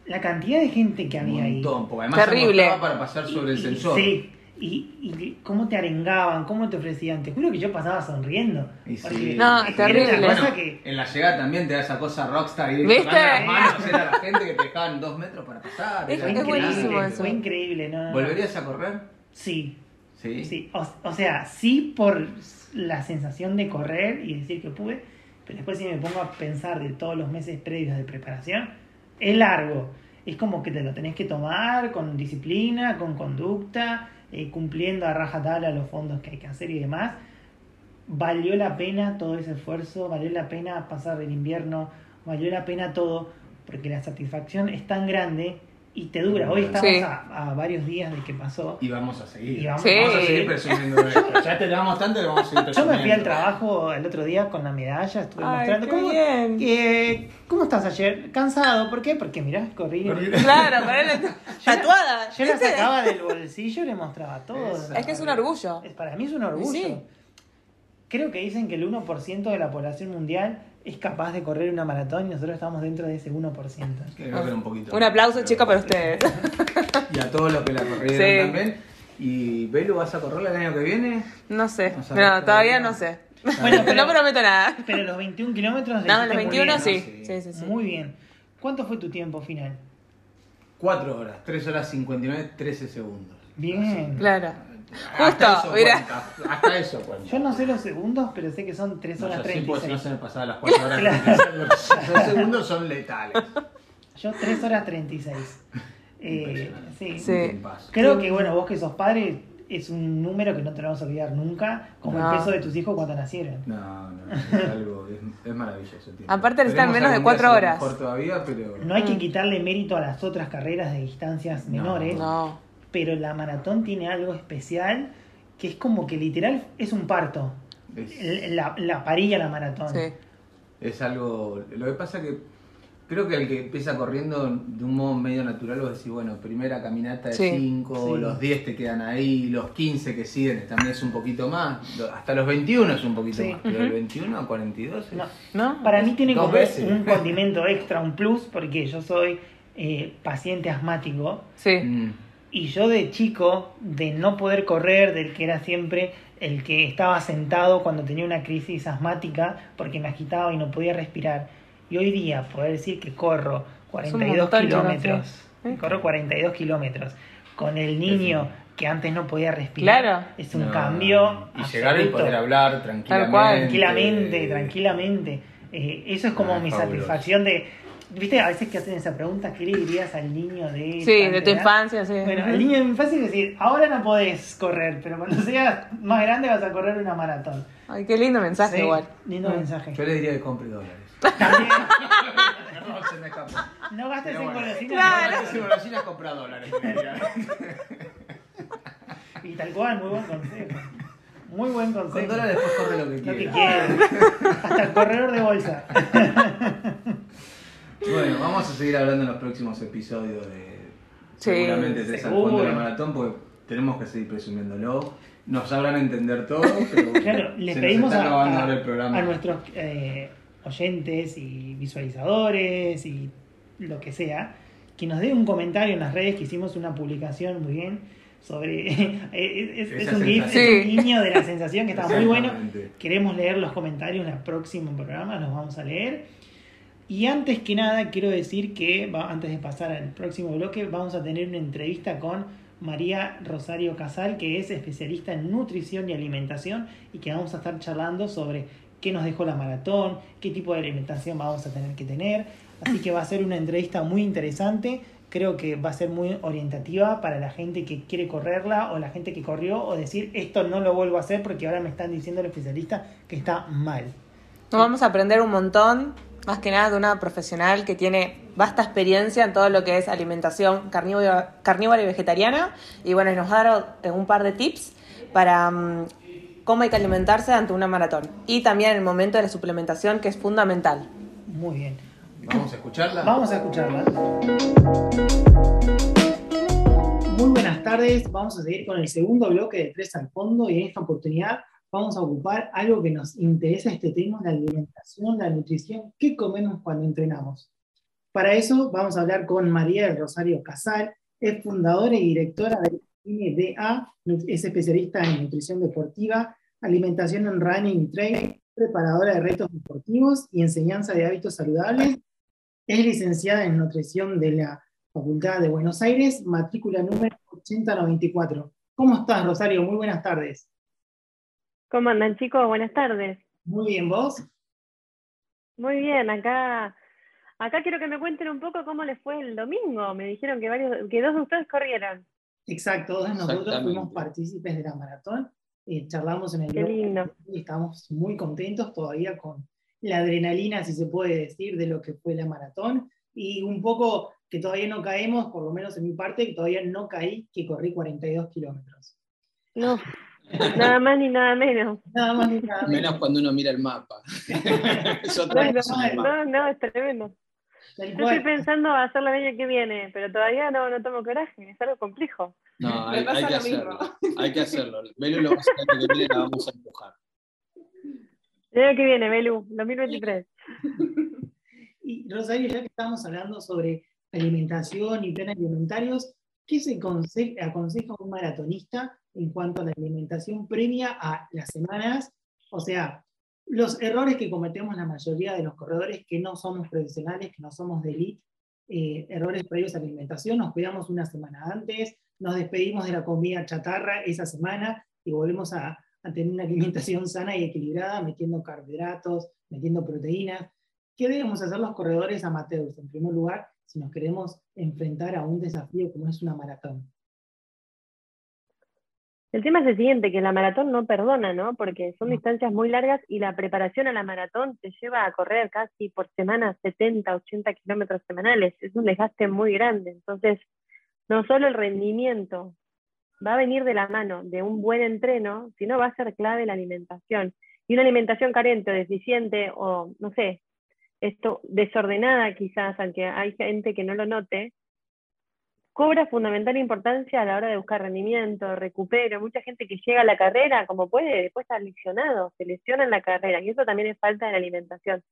La cantidad de gente que Un había ahí. montón, porque además Terrible. se para pasar sobre el Y- sensor. Sí. Y, y cómo te arengaban, cómo te ofrecían. Te juro que yo pasaba sonriendo. Y sí. No, era terrible. Bueno, que- en la llegada también te da esa cosa rockstar y ¿Viste? las manos era la gente que te dejaban dos metros para pasar. Es- es buenísimo eso. Fue increíble, ¿no? no, no. ¿Volverías a correr? Sí, Sí. o sea, sí por la sensación de correr y decir que pude, pero después si me pongo a pensar de todos los meses previos de preparación, es largo. Es como que te lo tenés que tomar con disciplina, con conducta, eh, cumpliendo a rajatabla los fondos que hay que hacer y demás. Valió la pena todo ese esfuerzo, valió la pena pasar el invierno, valió la pena todo, porque la satisfacción es tan grande y te dura. Hoy estamos Sí. a, a varios días de que pasó. Y vamos a seguir. Y vamos- Sí. Vamos a seguir presumiendo esto. Ya te damos tanto que vamos a seguir Yo presumiendo. me fui al trabajo el otro día con la medalla, estuve Ay, mostrando. qué ¿Cómo, bien. eh, ¿Cómo estás ayer? Cansado, ¿por qué? Porque mirá, corrí. Claro, ponele [LAUGHS] tatuada. Yo la sacaba del bolsillo y le mostraba todo. Es que es un orgullo. Es- Para mí es un orgullo. Sí. Creo que dicen que el 1% de la población mundial es capaz de correr una maratón y nosotros estamos dentro de ese 1%. Creo que un poquito. Un aplauso, chica, para ustedes. Y a todos los que la corrieron Sí. también. ¿Y Belu vas a correr el año que viene? No sé. No todavía. todavía no sé. Bueno, [LAUGHS] pero- no prometo nada. Pero los 21 kilómetros. No, los hiciste muy 21 bien, sí. Sí. Sí, sí, sí. Muy bien. ¿Cuánto fue tu tiempo final? 4 horas, 3 horas 59, 13 segundos. Bien. Claro. Hasta Justo, eso mira. cuenta, Hasta eso cuenta. Yo no sé los segundos, pero sé que son 3 No, horas yo sí, porque si no 36. se me pasaba las 4 horas. Claro. Los segundos son letales. Yo 3 horas 36. Eh, sí. Sí. Creo que, bueno, vos que sos padre, es un número que no te lo vamos a olvidar nunca, como No. el peso de tus hijos cuando nacieron. No, no, es algo, es, es maravilloso. tiempo. Aparte, están menos de cuatro horas. Mejor todavía, pero. No hay que Mm. quitarle mérito a las otras carreras de distancias No. menores, No. Pero la maratón tiene algo especial que es como que literal es un parto. es- El- La, la parilla la maratón. Sí. Es algo. Lo que pasa que creo que el que empieza corriendo de un modo medio natural, vos decís, bueno, primera caminata de Sí. 5, Sí. los 10 te quedan ahí, los 15 que siguen también es un poquito más, hasta los 21 es un poquito Sí. más, pero Ujú. 21 a 42 es- No, ¿No? Para mí tiene como veces. un condimento extra, un plus, porque yo soy eh, paciente asmático Sí. Mm. Y yo de chico, de no poder correr, del que era siempre el que estaba sentado cuando tenía una crisis asmática porque me agitaba y no podía respirar. Y hoy día poder decir que corro 42 montón, kilómetros. Sí. corro 42 kilómetros con el niño que antes no podía respirar, Claro. es un No, cambio. Y llegar y poder hablar tranquilamente. cual. tranquilamente, tranquilamente. Eh, eso es como Ah, mi fabuloso. satisfacción de. ¿Viste? A veces que hacen esa pregunta, ¿qué le dirías al niño de. Sí, de tu edad? infancia, sí. Bueno, al niño de mi infancia es decir, ahora no podés correr, pero cuando [LAUGHS] seas más grande vas a correr una maratón. Ay, qué lindo mensaje Sí, igual. Lindo Mm. mensaje. Yo le diría que compre dólares. [LAUGHS] También, [LAUGHS] no, se me no gastes en golosinas. Claro. Si golosinas, compra dólares. Y tal cual, muy buen consejo. Muy buen consejo. Con dólares después corre lo que Lo que quiera. quieras. Hasta el corredor de bolsa. Bueno, vamos a seguir hablando en los próximos episodios de Sí, seguramente al seguro. fondo de la maratón, porque tenemos que seguir presumiéndolo. Nos sabrán entender todo, pero Claro, le pedimos a, nuestros eh, oyentes y visualizadores y lo que sea, que nos den un comentario en las redes, que hicimos una publicación muy bien sobre... es, [LAUGHS] es- es Esa un gif, es un guiño de la sensación que está muy bueno. Queremos leer los comentarios en el próximo programa, los vamos a leer. Y antes que nada, quiero decir que, antes de pasar al próximo bloque, vamos a tener una entrevista con María Rosario Casal, que es especialista en nutrición y alimentación, y que vamos a estar charlando sobre qué nos dejó la maratón, qué tipo de alimentación vamos a tener que tener. Así que va a ser una entrevista muy interesante. Creo que va a ser muy orientativa para la gente que quiere correrla o la gente que corrió o decir esto no lo vuelvo a hacer porque ahora me están diciendo el especialista que está mal. Nos vamos a aprender un montón, más que nada de una profesional que tiene vasta experiencia en todo lo que es alimentación carnívora, carnívora y vegetariana. Y bueno, nos va a dar eh, un par de tips para mm, cómo hay que alimentarse ante una maratón. Y también el momento de la suplementación, que es fundamental. Muy bien. Vamos a escucharla. Vamos a escucharla. Muy buenas tardes. Vamos a seguir con el segundo bloque de Tres al Fondo y en esta oportunidad vamos a ocupar algo que nos interesa este tema, la alimentación, la nutrición, qué comemos cuando entrenamos. Para eso vamos a hablar con María del Rosario Casal, es fundadora y directora del NDA, es especialista en nutrición deportiva, alimentación en running y trail, preparadora de retos deportivos y enseñanza de hábitos saludables. Es licenciada en nutrición de la Facultad de Buenos Aires, matrícula número 8094. ¿Cómo estás, Rosario? Muy buenas tardes. ¿Cómo andan chicos? Buenas tardes. Muy bien, ¿vos? Muy bien, acá acá quiero que me cuenten un poco cómo les fue el domingo. Me dijeron que varios que dos de ustedes corrieron. Exacto, todos nosotros fuimos partícipes de la maratón, eh, charlamos en el Qué lindo. y estamos muy contentos todavía con la adrenalina, si se puede decir, de lo que fue la maratón y un poco que todavía no caemos, por lo menos en mi parte, que todavía no caí, que corrí 42 kilómetros. No, [LAUGHS] nada más ni nada menos. Nada más ni nada menos. Menos cuando uno mira el mapa. [LAUGHS] es otra No, cosa. el mapa. no, no, es tremendo. Yo estoy pensando hacerlo el año que viene, pero todavía no, no tomo coraje, es algo complejo. No, Me hay, pasa hay que lo hacerlo. mismo. Hay que hacerlo. Belu lo que viene, la vamos a empujar. El año que viene, Belu, 2023. [LAUGHS] Y Rosario, ya que estamos hablando sobre alimentación y planes alimentarios, ¿qué se conse- aconseja un maratonista en cuanto a la alimentación previa a las semanas? O sea, los errores que cometemos la mayoría de los corredores que no somos profesionales, que no somos de elite, eh, errores previos a la alimentación, nos cuidamos una semana antes, nos despedimos de la comida chatarra esa semana y volvemos a, a tener una alimentación sana y equilibrada, metiendo carbohidratos, metiendo proteínas. ¿Qué debemos hacer los corredores amateurs? En primer lugar, si nos queremos enfrentar a un desafío como es una maratón. El tema es el siguiente, que la maratón no perdona, ¿no? Porque son distancias muy largas y la preparación a la maratón te lleva a correr casi por semana 70, 80 kilómetros semanales. Es un desgaste muy grande. Entonces, no solo el rendimiento va a venir de la mano de un buen entreno, sino va a ser clave la alimentación. Y una alimentación carente o deficiente o, no sé, esto desordenada quizás, aunque hay gente que no lo note, cobra fundamental importancia a la hora de buscar rendimiento, recupero. Mucha gente que llega a la carrera como puede, después está lesionado, se lesiona en la carrera, y eso también es falta de la alimentación.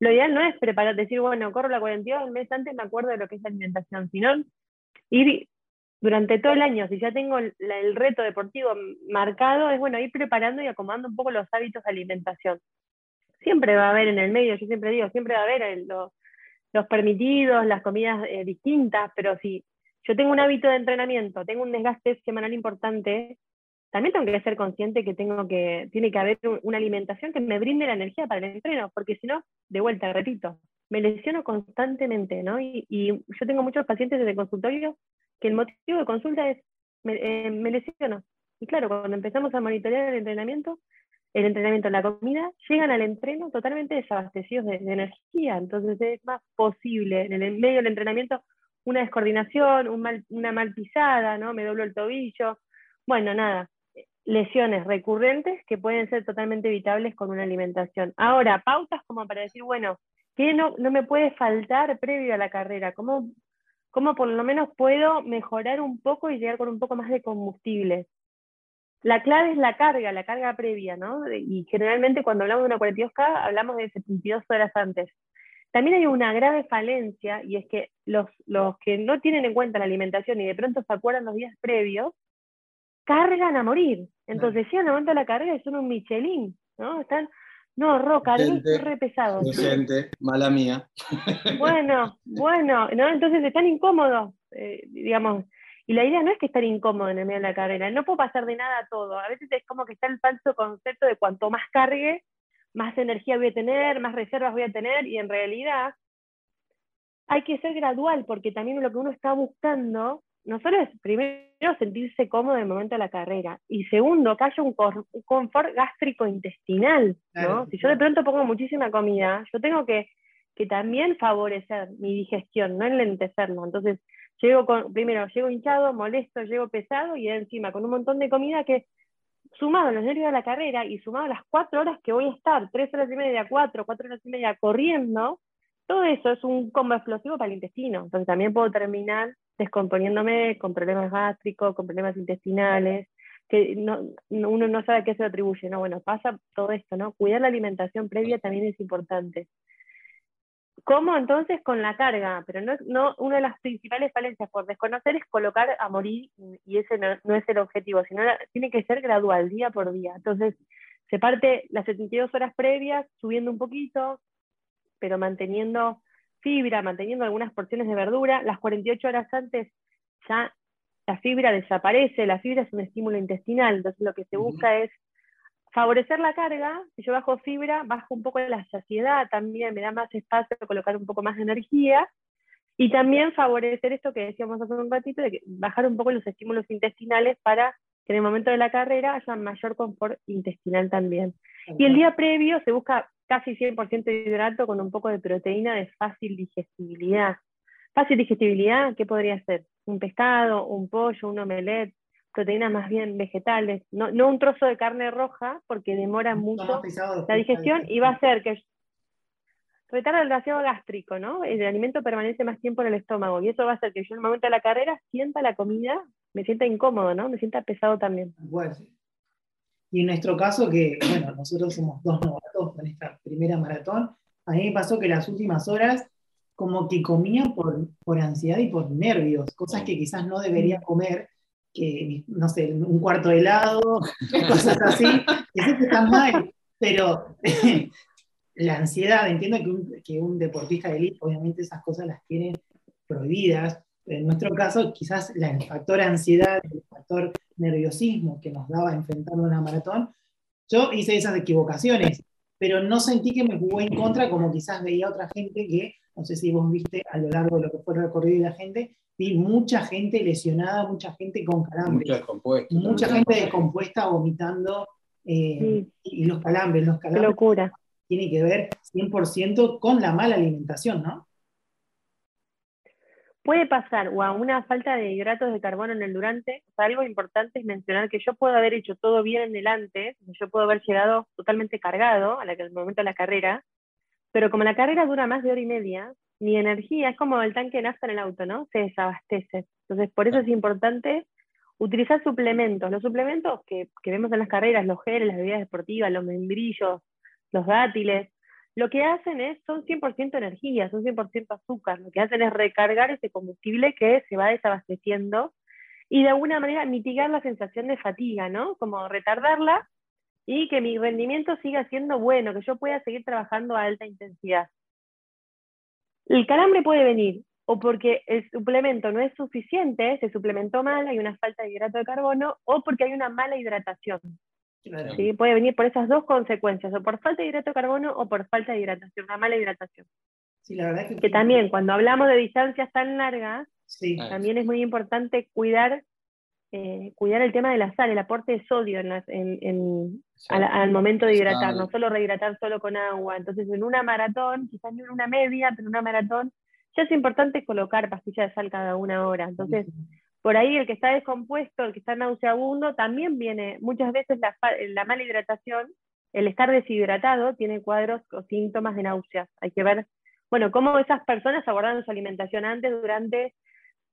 Lo ideal no es preparar, decir, bueno, corro la 42, el mes antes me acuerdo de lo que es la alimentación, sino ir durante todo el año, si ya tengo el, el reto deportivo marcado, es bueno ir preparando y acomodando un poco los hábitos de alimentación. Siempre va a haber en el medio, yo siempre digo, siempre va a haber el, los, permitidos, las comidas eh, distintas, pero si yo tengo un hábito de entrenamiento, tengo un desgaste semanal importante, también tengo que ser consciente que, tengo que tiene que haber una alimentación que me brinde la energía para el entreno, porque si no, de vuelta, repito, me lesiono constantemente, ¿no? Y, yo tengo muchos pacientes en el consultorio que el motivo de consulta es, me, eh, me lesiono. Y claro, cuando empezamos a monitorear el entrenamiento, el entrenamiento, la comida, llegan al entreno totalmente desabastecidos de, energía. Entonces es más posible en el medio del entrenamiento una descoordinación, una mal pisada, ¿no? Me doblo el tobillo. Bueno, nada, lesiones recurrentes que pueden ser totalmente evitables con una alimentación. Ahora, pautas como para decir, bueno, ¿qué no, no me puede faltar previo a la carrera? ¿Cómo, ¿Cómo por lo menos puedo mejorar un poco y llegar con un poco más de combustible? La clave es la carga, la carga previa, ¿no? Y generalmente cuando hablamos de una 42K hablamos de 72 horas antes. También hay una grave falencia y es que los, los que no tienen en cuenta la alimentación y de pronto se acuerdan los días previos, cargan a morir. Entonces llegan al momento de la carrera y son un Michelin, ¿no? Están, no, Roca, es re pesado. mala mía. Bueno, [LAUGHS] bueno, ¿no? Entonces están incómodos, eh, digamos. Y la idea no es que estar incómodo en el medio de la carrera, no puedo pasar de nada a todo. A veces es como que está el falso concepto de cuanto más cargue, más energía voy a tener, más reservas voy a tener, y en realidad hay que ser gradual, porque también lo que uno está buscando, no solo es primero sentirse cómodo en el momento de la carrera, y segundo, que haya un, confort gástrico-intestinal, ¿no? Si yo de pronto pongo muchísima comida, yo tengo que, que también favorecer mi digestión, no enlentecerlo. Entonces, llego con, primero, llego hinchado, molesto, llego pesado, y encima con un montón de comida que sumado los nervios de la carrera y sumado las cuatro horas que voy a estar, tres horas y media, cuatro, cuatro horas y media corriendo, todo eso es un combo explosivo para el intestino. Entonces también puedo terminar descomponiéndome con problemas gástricos, con problemas intestinales, que no, uno no sabe a qué se atribuye. No, bueno, pasa todo esto, ¿no? Cuidar la alimentación previa también es importante. ¿Cómo entonces con la carga? Pero no, no, una de las principales falencias por desconocer es colocar a morir y ese no, es el objetivo, sino tiene que ser gradual, día por día. Entonces se parte las 72 horas previas subiendo un poquito, pero manteniendo fibra, manteniendo algunas porciones de verdura. Las 48 horas antes ya la fibra desaparece, la fibra es un estímulo intestinal, entonces lo que se busca es favorecer la carga, si yo bajo fibra, bajo un poco la saciedad también, me da más espacio para colocar un poco más de energía, y también favorecer esto que decíamos hace un ratito, de bajar un poco los estímulos intestinales para que en el momento de la carrera haya mayor confort intestinal también. Y el día previo se busca casi 100% de hidrato con un poco de proteína de fácil digestibilidad. Fácil digestibilidad, ¿qué podría ser? Un pescado, un pollo, un omelette, proteínas más bien vegetales, no, no un trozo de carne roja, porque demora mucho la digestión y va a hacer que retarda el vaciado gástrico, ¿no? El alimento permanece más tiempo en el estómago y eso va a hacer que yo en el momento de la carrera sienta la comida, me sienta incómodo, ¿no? Me sienta pesado también. Y en nuestro caso, que, bueno, nosotros somos dos novatos con esta primera maratón, a mí me pasó que las últimas horas como que comía por, por ansiedad y por nervios, cosas que quizás no debería comer, no sé, un cuarto de helado, [LAUGHS] cosas así, que sé que están mal, pero [LAUGHS] la ansiedad, entiendo que un, que un deportista de élite, obviamente esas cosas las tiene prohibidas, en nuestro caso quizás el factor ansiedad, el factor nerviosismo que nos daba enfrentando una maratón, yo hice esas equivocaciones, pero no sentí que me jugó en contra como quizás veía otra gente que, no sé si vos viste a lo largo de lo que fue el recorrido de la gente, vi mucha gente lesionada, mucha gente con Mucho calambres, mucha también. gente descompuesta vomitando. eh, Sí. Y los calambres, los Qué calambres locura. tienen que ver 100% con la mala alimentación, ¿no? Puede pasar o a una falta de hidratos de carbono en el durante. O sea, algo importante es mencionar que yo puedo haber hecho todo bien en el antes, yo puedo haber llegado totalmente cargado a la- al momento de la carrera, pero como la carrera dura más de hora y media, mi energía es como el tanque de nafta en el auto, ¿no? Se desabastece. Entonces, por eso es importante utilizar suplementos. Los suplementos que, que vemos en las carreras, los geles, las bebidas deportivas, los membrillos, los dátiles, lo que hacen es, son 100% energía, son 100% azúcar. Lo que hacen es recargar ese combustible que se va desabasteciendo y de alguna manera mitigar la sensación de fatiga, ¿no? Como retardarla y que mi rendimiento siga siendo bueno, que yo pueda seguir trabajando a alta intensidad. El calambre puede venir o porque el suplemento no es suficiente, se suplementó mal, hay una falta de hidrato de carbono, o porque hay una mala hidratación. Claro. ¿sí? Puede venir por esas dos consecuencias, o por falta de hidrato de carbono o por falta de hidratación, una mala hidratación. Sí, la verdad que, Que también cuando hablamos de distancias tan largas, Sí, también es muy importante cuidar, eh, cuidar el tema de la sal, el aporte de sodio en en- en- al, al momento de hidratar, no solo rehidratar solo con agua. Entonces, en una maratón, quizás no en una media, pero en una maratón, ya es importante colocar pastillas de sal cada una hora. Entonces, por ahí el que está descompuesto, el que está nauseabundo, también viene, muchas veces la, la mala hidratación, el estar deshidratado, tiene cuadros o síntomas de náuseas. Hay que ver, bueno, cómo esas personas abordaron su alimentación antes, durante,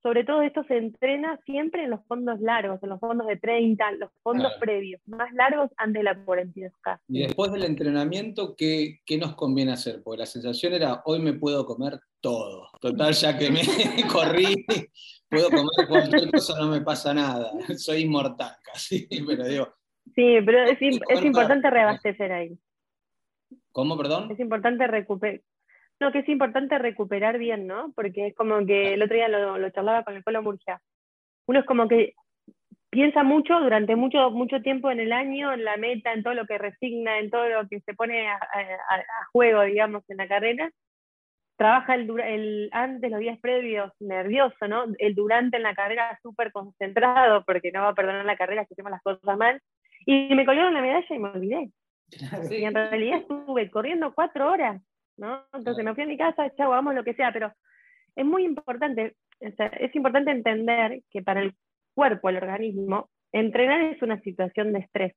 sobre todo esto se entrena siempre en los fondos largos, en los fondos de 30, los fondos Claro. previos, más largos antes de la 42K. Y después del entrenamiento, ¿qué, qué nos conviene hacer? Porque la sensación era, hoy me puedo comer todo. Total, ya que me [LAUGHS] corrí, puedo comer cualquier cosa, no me pasa nada. [LAUGHS] Soy inmortal casi, pero digo, Sí, pero es, es importante reabastecer ahí. ¿cómo, perdón? Es importante recuperar. No, que es importante recuperar bien, ¿no? Porque es como que el otro día lo, lo charlaba con el Polo Murgia. Uno es como que piensa mucho durante mucho, mucho tiempo en el año, en la meta, en todo lo que resigna, en todo lo que se pone a, a- a juego, digamos, en la carrera. Trabaja el, el antes, los días previos, nervioso, ¿no? El durante en la carrera súper concentrado, porque no va a perdonar la carrera si hacemos las cosas mal. Y me colgaron la medalla y me olvidé. claro. Y en realidad estuve corriendo cuatro horas, ¿no? Entonces me fui a mi casa, chau, vamos lo que sea, pero es muy importante, o sea, es importante entender que para el cuerpo, el organismo, entrenar es una situación de estrés.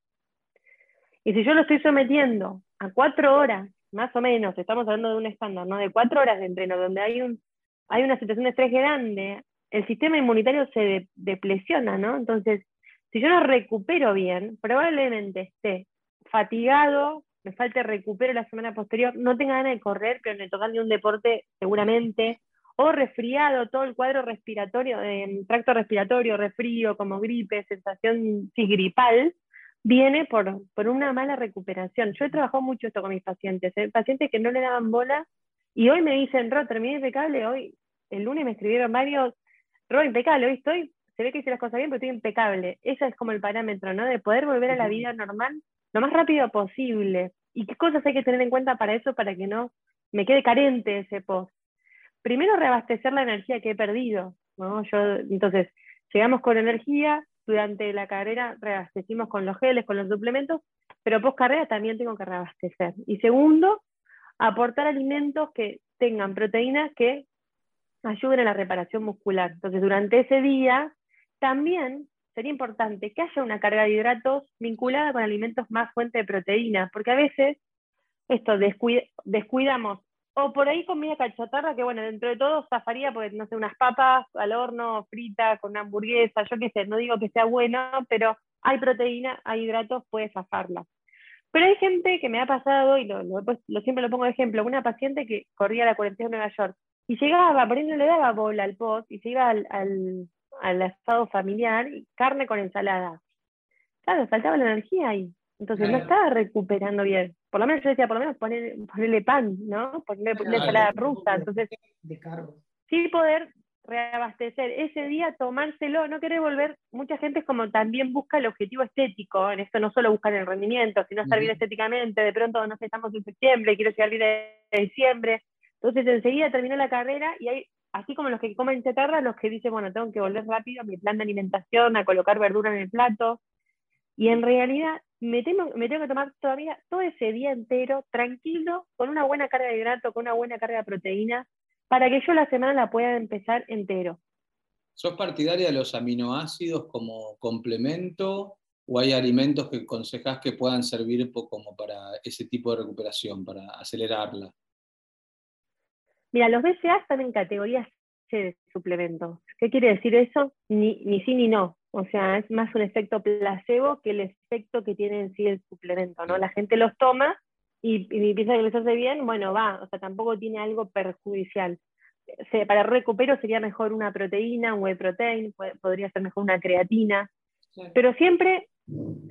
Y si yo lo estoy sometiendo a cuatro horas, más o menos, estamos hablando de un estándar, ¿no? De cuatro horas de entreno, donde hay, un, hay una situación de estrés grande, el sistema inmunitario se de- depresiona, ¿no? Entonces, si yo no recupero bien, probablemente esté fatigado, me falte recupero la semana posterior, no tenga ganas de correr, pero me tocan de un deporte seguramente, o resfriado, todo el cuadro respiratorio, eh, tracto respiratorio, resfrío, como gripe, sensación sí, gripal, viene por, por una mala recuperación. Yo he trabajado mucho esto con mis pacientes, ¿eh? pacientes que no le daban bola y hoy me dicen, Ro, terminé impecable, hoy, el lunes me escribieron varios, Ro, impecable, hoy estoy, se ve que hice las cosas bien, pero estoy impecable. Ese es como el parámetro, ¿no? De poder volver a la vida normal lo más rápido posible. ¿Y qué cosas hay que tener en cuenta para eso, para que no me quede carente ese post? Primero, reabastecer la energía que he perdido, ¿no? Yo, entonces, llegamos con energía, durante la carrera reabastecimos con los geles, con los suplementos, pero post carrera también tengo que reabastecer. Y segundo, aportar alimentos que tengan proteínas que ayuden a la reparación muscular. Entonces, durante ese día, también sería importante que haya una carga de hidratos vinculada con alimentos más fuente de proteínas, porque a veces esto descuid- descuidamos, o por ahí comida cachatarra, que bueno, dentro de todo zafaría, porque no sé, unas papas al horno, fritas, con una hamburguesa, yo qué sé, no digo que sea bueno, pero hay proteína, hay hidratos, puede zafarla. Pero hay gente que me ha pasado, y lo, lo siempre lo pongo de ejemplo, una paciente que corría la 42 de Nueva York, y llegaba, por ahí no le daba bola al post, y se iba al, al asado familiar, y carne con ensalada. Claro, faltaba la energía ahí. Entonces no Claro. estaba recuperando bien. Por lo menos yo decía, por lo menos poner, ponerle pan, ¿no? Ponerle, Claro, ensalada rusa. Entonces, de sí poder reabastecer ese día, tomárselo, no querer volver, mucha gente es como también busca el objetivo estético, en esto no solo buscar el rendimiento, sino estar bien estéticamente, de pronto, no sé, estamos en septiembre, quiero llegar bien de diciembre, entonces enseguida terminó la carrera y hay así como los que comen chatarra, los que dicen, bueno, tengo que volver rápido a mi plan de alimentación, a colocar verdura en el plato. Y en realidad me tengo, que tomar todavía todo ese día entero tranquilo, con una buena carga de hidrato, con una buena carga de proteína, para que yo la semana la pueda empezar entero. ¿Sos partidaria de los aminoácidos como complemento o hay alimentos que aconsejas que puedan servir como para ese tipo de recuperación, para acelerarla? Mira, los BCA están en categorías C de suplementos. ¿Qué quiere decir eso? Ni, ni sí ni no. O sea, es más un efecto placebo que el efecto que tiene en sí el suplemento, ¿no? La gente los toma y, y piensa que les hace bien, bueno, va, o sea, tampoco tiene algo perjudicial. para recupero sería mejor una proteína, un whey protein, podría ser mejor una creatina, pero siempre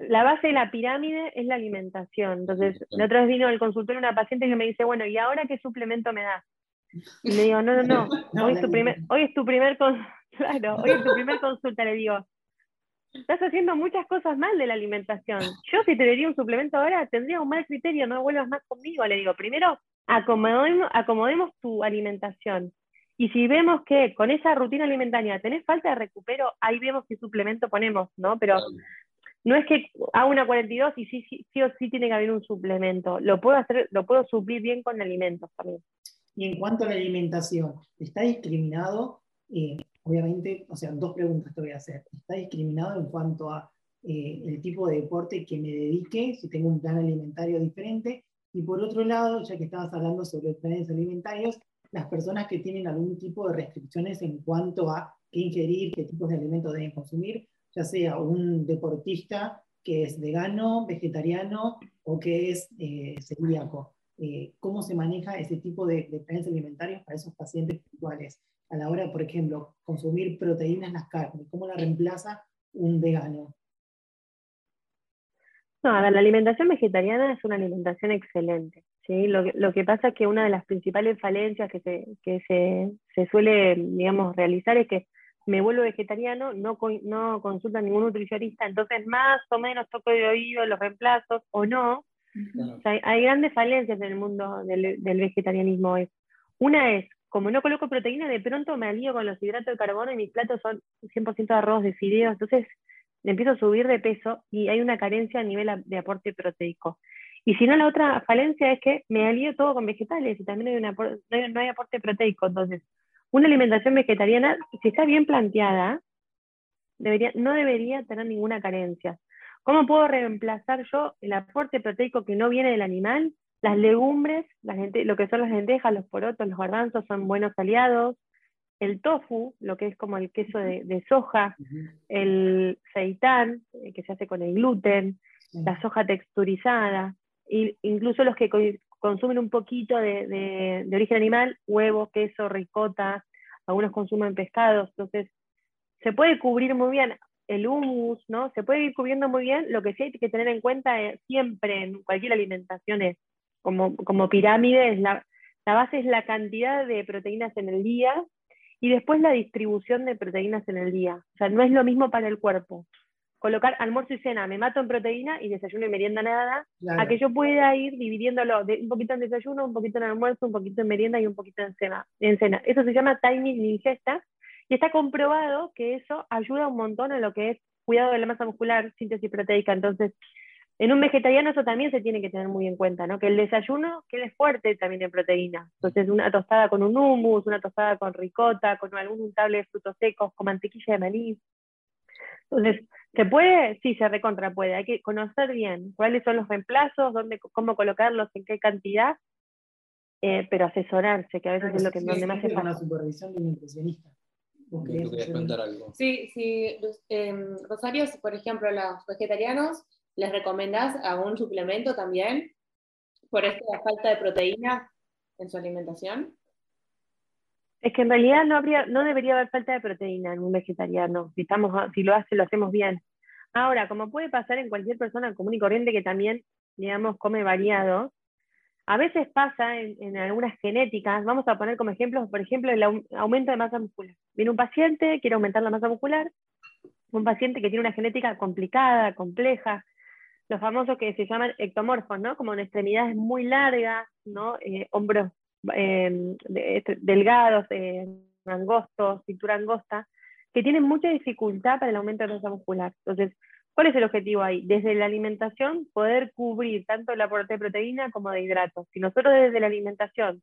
la base de la pirámide es la alimentación. Entonces, la otra vez vino al consultorio una paciente que me dice, bueno, ¿y ahora qué suplemento me das? Y le digo, no, no, no, [LAUGHS] hoy es tu primer, hoy es tu primer, [LAUGHS] claro, hoy es tu primer [LAUGHS] consulta, le digo, estás haciendo muchas cosas mal de la alimentación. Yo si te daría un suplemento ahora tendría un mal criterio, no vuelvas más conmigo. Le digo, primero acomodemos, acomodemos tu alimentación. Y si vemos que con esa rutina alimentaria tenés falta de recupero, ahí vemos qué suplemento ponemos, ¿no? Pero no es que hago una 42 y sí, sí, sí o sí tiene que haber un suplemento. Lo puedo hacer, lo puedo suplir bien con alimentos también. Y en cuanto a la alimentación, ¿está discriminado eh, obviamente, o sea, dos preguntas te voy a hacer. ¿Está discriminado en cuanto a eh, el tipo de deporte que me dedique, si tengo un plan alimentario diferente? Y por otro lado, ya que estabas hablando sobre planes alimentarios, las personas que tienen algún tipo de restricciones en cuanto a qué ingerir, qué tipos de alimentos deben consumir, ya sea un deportista que es vegano, vegetariano o que es eh, celíaco. Eh, ¿Cómo se maneja ese tipo de, de planes alimentarios para esos pacientes puntuales? a la hora, por ejemplo, consumir proteínas en las carnes? ¿Cómo la reemplaza un vegano? No, a ver, la alimentación vegetariana es una alimentación excelente. ¿sí? Lo, que pasa es que una de las principales falencias que, se, que se, se suele, digamos, realizar es que me vuelvo vegetariano, no, no consulta a ningún nutricionista, entonces más o menos toco de oído los reemplazos o no. Hay, grandes falencias en el mundo del, vegetarianismo. Una es como no coloco proteína, de pronto me alío con los hidratos de carbono y mis platos son 100% de arroz de fideos, entonces empiezo a subir de peso y hay una carencia a nivel de aporte proteico. Y si no, la otra falencia es que me alío todo con vegetales y también no, hay, aporte proteico. Entonces, una alimentación vegetariana, si está bien planteada, no debería tener ninguna carencia. ¿Cómo puedo reemplazar yo el aporte proteico que no viene del animal las legumbres, la gente, lo que son las lentejas, los porotos, los garbanzos son buenos aliados. El tofu, lo que es como el queso de, soja, el seitán, eh, que se hace con el gluten, la soja texturizada, e incluso los que consumen un poquito de, origen animal, huevo, queso, ricota, algunos consumen pescados, entonces se puede cubrir muy bien el humus, ¿no? Se puede ir cubriendo muy bien, lo que sí hay que tener en cuenta eh, siempre en cualquier alimentación es como, como pirámide, es la, la base es la cantidad de proteínas en el día y después la distribución de proteínas en el día. O sea, no es lo mismo para el cuerpo. Colocar almuerzo y cena, me mato en proteína y desayuno y merienda nada, a que yo pueda ir dividiéndolo de un poquito en desayuno, un poquito en almuerzo, un poquito en merienda y un poquito en cena. En cena. Eso se llama timing de ingesta y está comprobado que eso ayuda un montón a lo que es cuidado de la masa muscular, síntesis proteica. Entonces, en un vegetariano eso también se tiene que tener muy en cuenta, ¿no? Que el desayuno quede fuerte también de proteína. Entonces, una tostada con un hummus, una tostada con ricota, con algún untable de frutos secos, con mantequilla de maní. Entonces, ¿se puede? Sí, se recontra puede. Hay que conocer bien cuáles son los reemplazos, dónde, cómo colocarlos, en qué cantidad, eh, pero asesorarse, que a veces es lo que donde más se pasa. la supervisión de un nutricionista. Sí, sí. Eh, Rosario, por ejemplo, los vegetarianos ¿Les recomendás algún suplemento también por esta falta de proteína en su alimentación? Es que en realidad no, habría, no debería haber falta de proteína en un vegetariano, si, estamos, si lo hace, lo hacemos bien. Ahora, como puede pasar en cualquier persona común y corriente que también, digamos, come variado, a veces pasa en, algunas genéticas, vamos a poner como ejemplo, por ejemplo, el aumento de masa muscular. Viene un paciente, quiere aumentar la masa muscular, un paciente que tiene una genética complicada, compleja, los famosos que se llaman ectomorfos, ¿no? Como en extremidades muy largas, ¿no? Eh, hombros em, este, delgados, eh, angosto, cintura angosta, que tienen mucha dificultad para el aumento de masa muscular. Entonces, ¿cuál es el objetivo ahí? Desde la alimentación, poder cubrir tanto el aporte de proteína como de hidratos. Si nosotros desde la alimentación,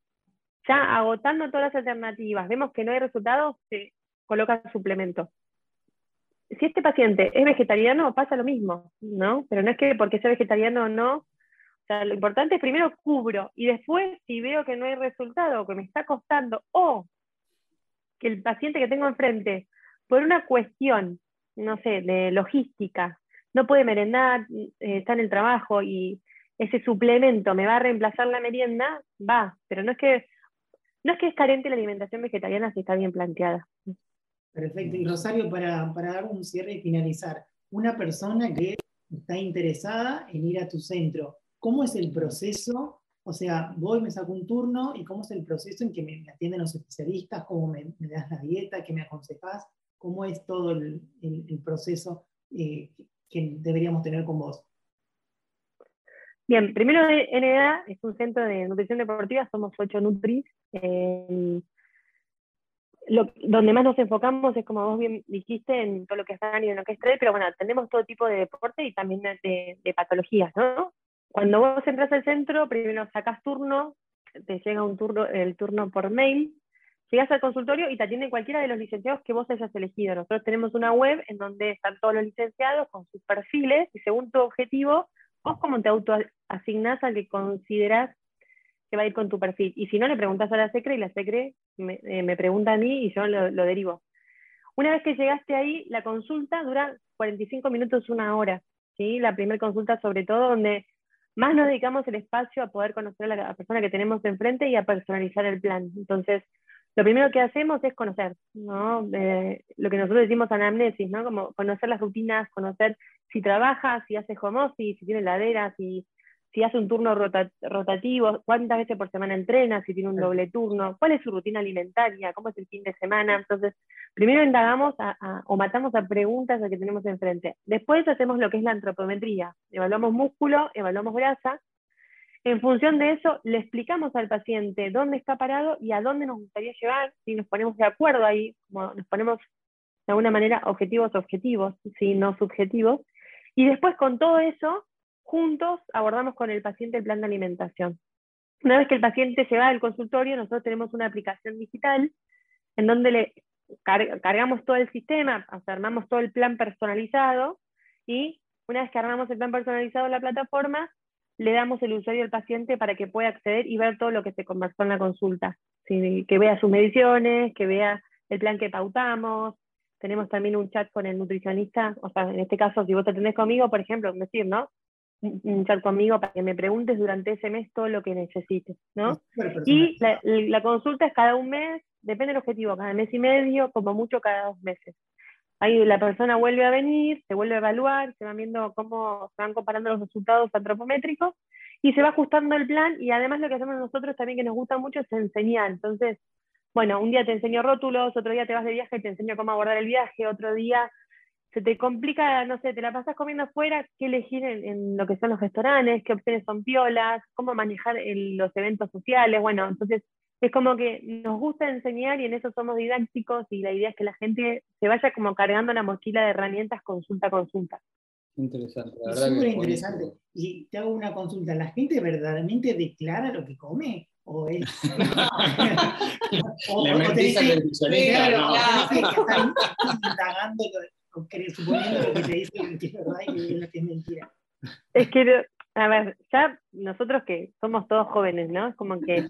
ya agotando todas las alternativas, vemos que no hay resultados, se coloca suplemento. Si este paciente es vegetariano, pasa lo mismo, ¿no? Pero no es que porque sea vegetariano o no, o sea, lo importante es primero cubro y después si veo que no hay resultado que me está costando o que el paciente que tengo enfrente por una cuestión, no sé, de logística, no puede merendar, eh, está en el trabajo y ese suplemento me va a reemplazar la merienda, va, pero no es que no es que es carente la alimentación vegetariana si está bien planteada. Perfecto. Y Rosario, para, para dar un cierre y finalizar, una persona que está interesada en ir a tu centro, ¿cómo es el proceso? O sea, voy, me saco un turno y cómo es el proceso en que me, atienden los especialistas, cómo me, das la dieta, qué me aconsejas, cómo es todo el, el, proceso eh, que deberíamos tener con vos. Bien, primero NDA es un centro de nutrición deportiva, somos ocho Nutris. Eh, donde más nos enfocamos es, como vos bien dijiste, en todo lo que es y en lo que es trail, pero bueno, tenemos todo tipo de deporte y también de, de patologías, ¿no? Cuando vos entras al centro, primero sacas turno, te llega un turno, el turno por mail, llegas al consultorio y te atienden cualquiera de los licenciados que vos hayas elegido. Nosotros tenemos una web en donde están todos los licenciados con sus perfiles y según tu objetivo, vos como te autoasignás al que consideras que va a ir con tu perfil. Y si no, le preguntas a la SECRE y la SECRE me, eh, pregunta a mí y yo lo, lo, derivo. Una vez que llegaste ahí, la consulta dura 45 minutos, una hora. ¿sí? La primera consulta sobre todo, donde más nos dedicamos el espacio a poder conocer a la persona que tenemos enfrente y a personalizar el plan. Entonces, lo primero que hacemos es conocer, ¿no? Eh, lo que nosotros decimos anamnesis, ¿no? Como conocer las rutinas, conocer si trabaja, si hace home office, si tiene ladera, si, si hace un turno rotativo, cuántas veces por semana entrena, si tiene un doble turno, cuál es su rutina alimentaria, cómo es el fin de semana. Entonces, primero indagamos o matamos a preguntas a que tenemos enfrente. Después hacemos lo que es la antropometría. Evaluamos músculo, evaluamos grasa. En función de eso, le explicamos al paciente dónde está parado y a dónde nos gustaría llevar, si nos ponemos de acuerdo ahí, nos ponemos de alguna manera objetivos objetivos, si no subjetivos. Y después con todo eso juntos abordamos con el paciente el plan de alimentación. Una vez que el paciente se va al consultorio, nosotros tenemos una aplicación digital en donde le cargamos todo el sistema, armamos todo el plan personalizado y una vez que armamos el plan personalizado en la plataforma, le damos el usuario al paciente para que pueda acceder y ver todo lo que se conversó en la consulta. Que vea sus mediciones, que vea el plan que pautamos. Tenemos también un chat con el nutricionista, o sea, en este caso, si vos te atendés conmigo, por ejemplo, decir, ¿no? un chat conmigo para que me preguntes durante ese mes todo lo que necesites, ¿no? Y la, la, consulta es cada un mes, depende del objetivo, cada mes y medio, como mucho cada dos meses. Ahí la persona vuelve a venir, se vuelve a evaluar, se van viendo cómo se van comparando los resultados antropométricos y se va ajustando el plan y además lo que hacemos nosotros también que nos gusta mucho es enseñar. Entonces, bueno, un día te enseño rótulos, otro día te vas de viaje y te enseño cómo abordar el viaje, otro día se te complica, no sé, te la pasas comiendo afuera, qué elegir en, lo que son los restaurantes, qué opciones son piolas, cómo manejar los eventos sociales, bueno, entonces es como que nos gusta enseñar y en eso somos didácticos y la idea es que la gente se vaya como cargando la mochila de herramientas consulta a consulta. Interesante, la verdad. Súper interesante. Y te hago una consulta, ¿la gente verdaderamente declara lo que come? ¿O es.? [LAUGHS] o, Le mentís al nutricionista. Claro, no. que están indagando suponiendo lo que te dicen que es verdad y lo que es mentira. Es que, a ver, ya nosotros que somos todos jóvenes, ¿no? Es como que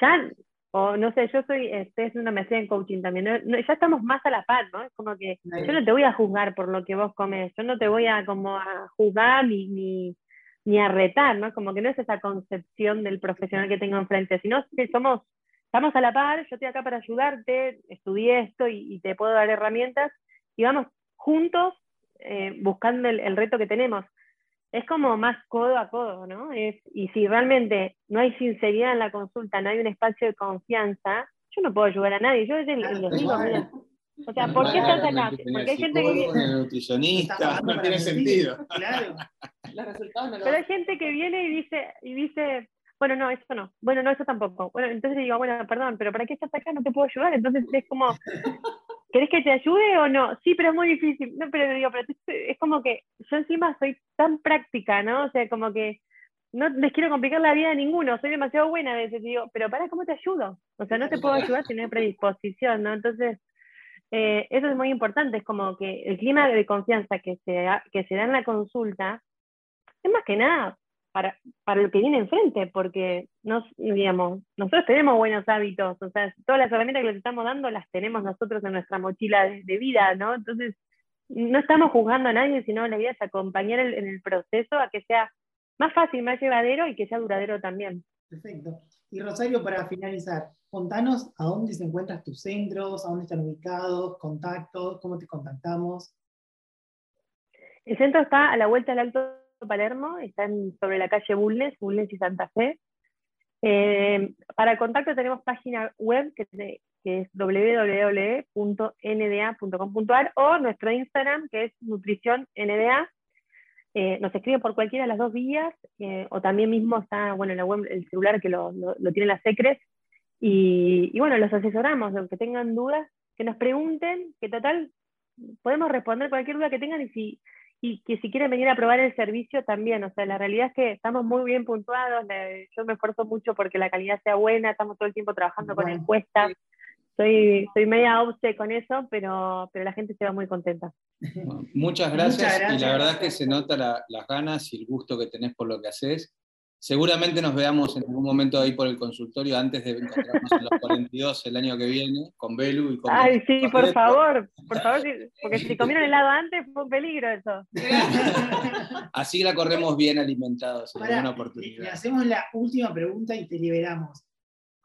ya, o no sé, yo soy, estoy haciendo una maestría en coaching también, ya estamos más a la par, ¿no? Es como que yo no te voy a juzgar por lo que vos comes, yo no te voy a como a juzgar ni, ni, ni a retar, ¿no? Como que no es esa concepción del profesional que tengo enfrente, sino que somos, estamos a la par, yo estoy acá para ayudarte, estudié esto y, y te puedo dar herramientas y vamos juntos eh, buscando el, reto que tenemos. Es como más codo a codo, ¿no? Es, y si realmente no hay sinceridad en la consulta, no hay un espacio de confianza, yo no puedo ayudar a nadie. Yo les, les digo, mira, o sea, ¿por qué estás acá? Porque hay gente que viene. nutricionista, no tiene sentido. [LAUGHS] Claro. Los resultados no lo Pero hay gente que viene y dice, y dice, bueno, no, eso no, bueno, no, eso tampoco. Bueno, entonces digo, bueno, perdón, pero ¿para qué estás acá? No te puedo ayudar. Entonces es como, ¿querés que te ayude o no? Sí, pero es muy difícil. No, pero digo, pero es como que yo encima soy tan práctica, ¿no? O sea, como que no les quiero complicar la vida a ninguno, soy demasiado buena a veces, digo, pero para, ¿cómo te ayudo? O sea, no te puedo ayudar si no hay predisposición, ¿no? Entonces, eh, eso es muy importante, es como que el clima de confianza que se, que se da en la consulta es más que nada para, para lo que viene enfrente, porque nos, digamos, nosotros tenemos buenos hábitos, o sea, todas las herramientas que les estamos dando las tenemos nosotros en nuestra mochila de, vida, ¿no? Entonces, no estamos juzgando a nadie, sino la idea es acompañar en el proceso a que sea más fácil, más llevadero y que sea duradero también. Perfecto. Y Rosario, para finalizar, contanos a dónde se encuentran tus centros, a dónde están ubicados, contactos, cómo te contactamos. El centro está a la vuelta del Alto Palermo, está sobre la calle Bulnes, Bulnes y Santa Fe. Eh, para contacto tenemos página web que, que es www.nda.com.ar o nuestro Instagram que es nutriciónNDA eh, nos escriben por cualquiera de las dos vías, eh, o también mismo está, bueno, el celular que lo, lo, tiene las secres, y, y, bueno, los asesoramos, aunque tengan dudas, que nos pregunten, que total, podemos responder cualquier duda que tengan y si y que si quieren venir a probar el servicio también, o sea, la realidad es que estamos muy bien puntuados, yo me esfuerzo mucho porque la calidad sea buena, estamos todo el tiempo trabajando con encuestas, soy, soy media obse con eso, pero, pero la gente se va muy contenta. muchas, gracias, y la verdad es que se nota las ganas y el gusto que tenés por lo que haces. Seguramente nos veamos en algún momento ahí por el consultorio antes de encontrarnos en los [LAUGHS] 42 el año que viene, con Belu y con... Ay, sí, por favor, por favor, porque si comieron helado antes fue un peligro eso. [LAUGHS] Así la corremos bien alimentados en alguna oportunidad. Le hacemos la última pregunta y te liberamos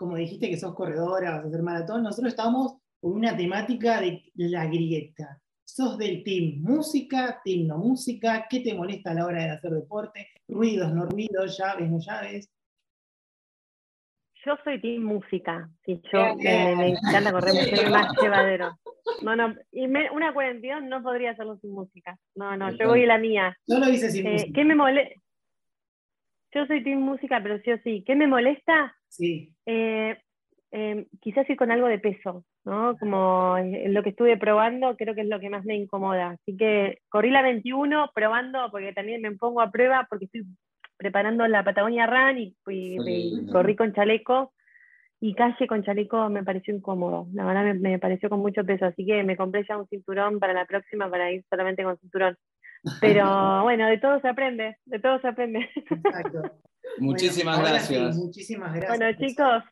como dijiste que sos corredora, vas a hacer maratón, nosotros estamos con una temática de la grieta. ¿Sos del team música, team no música? ¿Qué te molesta a la hora de hacer deporte? ¿Ruidos, no ruidos, llaves, no llaves? Yo soy team música, sí, yo me, encanta correr, soy más llevadero. No, no, y una 42 no podría hacerlo sin música. No, no, yo voy la mía. No lo hice sin eh, música. ¿Qué me molesta? Yo soy team música, pero sí o sí. ¿Qué me molesta? Sí. Eh, em, quizás ir con algo de peso, ¿no? Como lo que estuve probando, creo que es lo que más me incomoda. Así que corrí la 21 probando, porque también me pongo a prueba, porque estoy preparando la Patagonia Run y, corrí con chaleco. Y calle con chaleco me pareció incómodo, la verdad me, me, pareció con mucho peso, así que me compré ya un cinturón para la próxima para ir solamente con cinturón. Pero bueno, de todo se aprende, de todo se aprende. Exacto. Muchísimas gracias. muchísimas gracias. Bueno, chicos,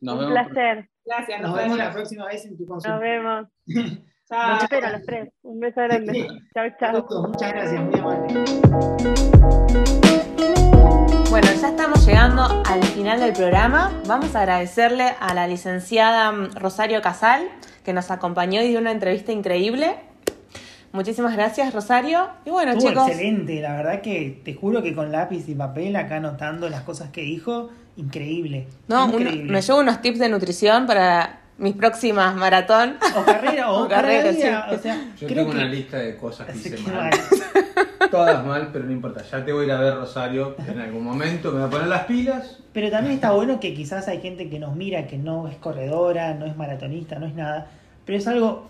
un placer. Gracias. Nos, vemos la próxima vez en tu consulta. Nos vemos. [LAUGHS] chao. Nos espero a los tres. Un beso grande. Chao, chao. Muchas gracias, muy amable. Bueno, ya estamos llegando al final del programa. Vamos a agradecerle a la licenciada mm, Rosario Casal, que nos acompañó y dio una entrevista increíble. Muchísimas gracias, Rosario. Y bueno, Estuvo chicos. excelente, la verdad que te juro que con lápiz y papel acá anotando las cosas que dijo, increíble. No, me llevo unos tips de nutrición para mis próximas maratón. O carrera, o, [LAUGHS] carrera, Yo tengo una lista de cosas que [LAUGHS] hice mal. [LAUGHS] Todas mal, pero no importa. Ya te voy a ir a ver, Rosario, en algún momento. Me voy a poner las pilas. Pero también está bueno que quizás hay gente que nos mira, que no es corredora, no es maratonista, no es nada. Pero es algo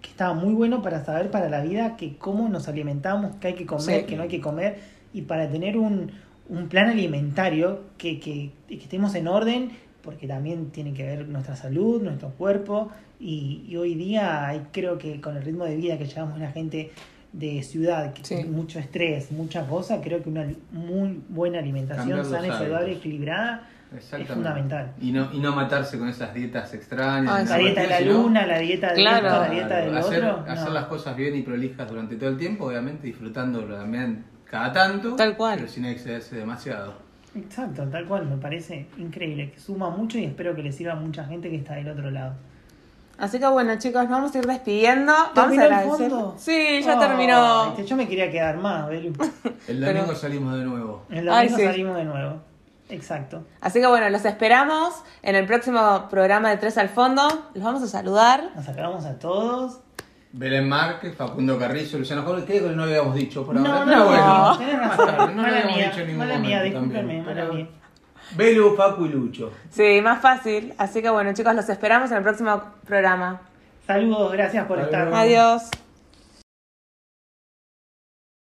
que está muy bueno para saber para la vida que cómo nos alimentamos, qué hay que comer, qué no hay que comer, y para tener un, un plan alimentario que, que, estemos en orden, porque también tiene que ver nuestra salud, nuestro cuerpo, y, hoy día hay, creo que con el ritmo de vida que llevamos la gente de ciudad, que tiene mucho estrés, muchas cosas, creo que una muy buena alimentación sana y saludable, equilibrada, es fundamental. Y no, y no matarse con esas dietas extrañas. Ah, la dieta de la luna, la dieta de la dieta del hacer, otro. Hacer las cosas bien y prolijas durante todo el tiempo, obviamente disfrutándolo también cada tanto. Tal cual. Pero sin excederse demasiado. Exacto, tal cual, me parece increíble, que suma mucho y espero que le sirva a mucha gente que está del otro lado. Así que bueno, chicos, vamos a ir despidiendo. ¿Terminó el fondo? Sí, ya terminó. Yo me quería quedar más, El domingo salimos de nuevo. El domingo salimos de nuevo. Exacto. Así que bueno, los esperamos en el próximo programa de Tres al Fondo. Los vamos a saludar. Nos saludamos a todos. Belén Márquez, Facundo Carrizo, Luciano Jorge, ¿qué no habíamos dicho por ahora? No, no, no, bueno, no, tenés razón. no mala habíamos mía, dicho en ningún mala mía, discúlpeme, mala mía. Belu, Facu y Lucho. Sí, más fácil. Así que bueno, chicos, los esperamos en el próximo programa. Saludos, gracias por Hasta estar. Adiós.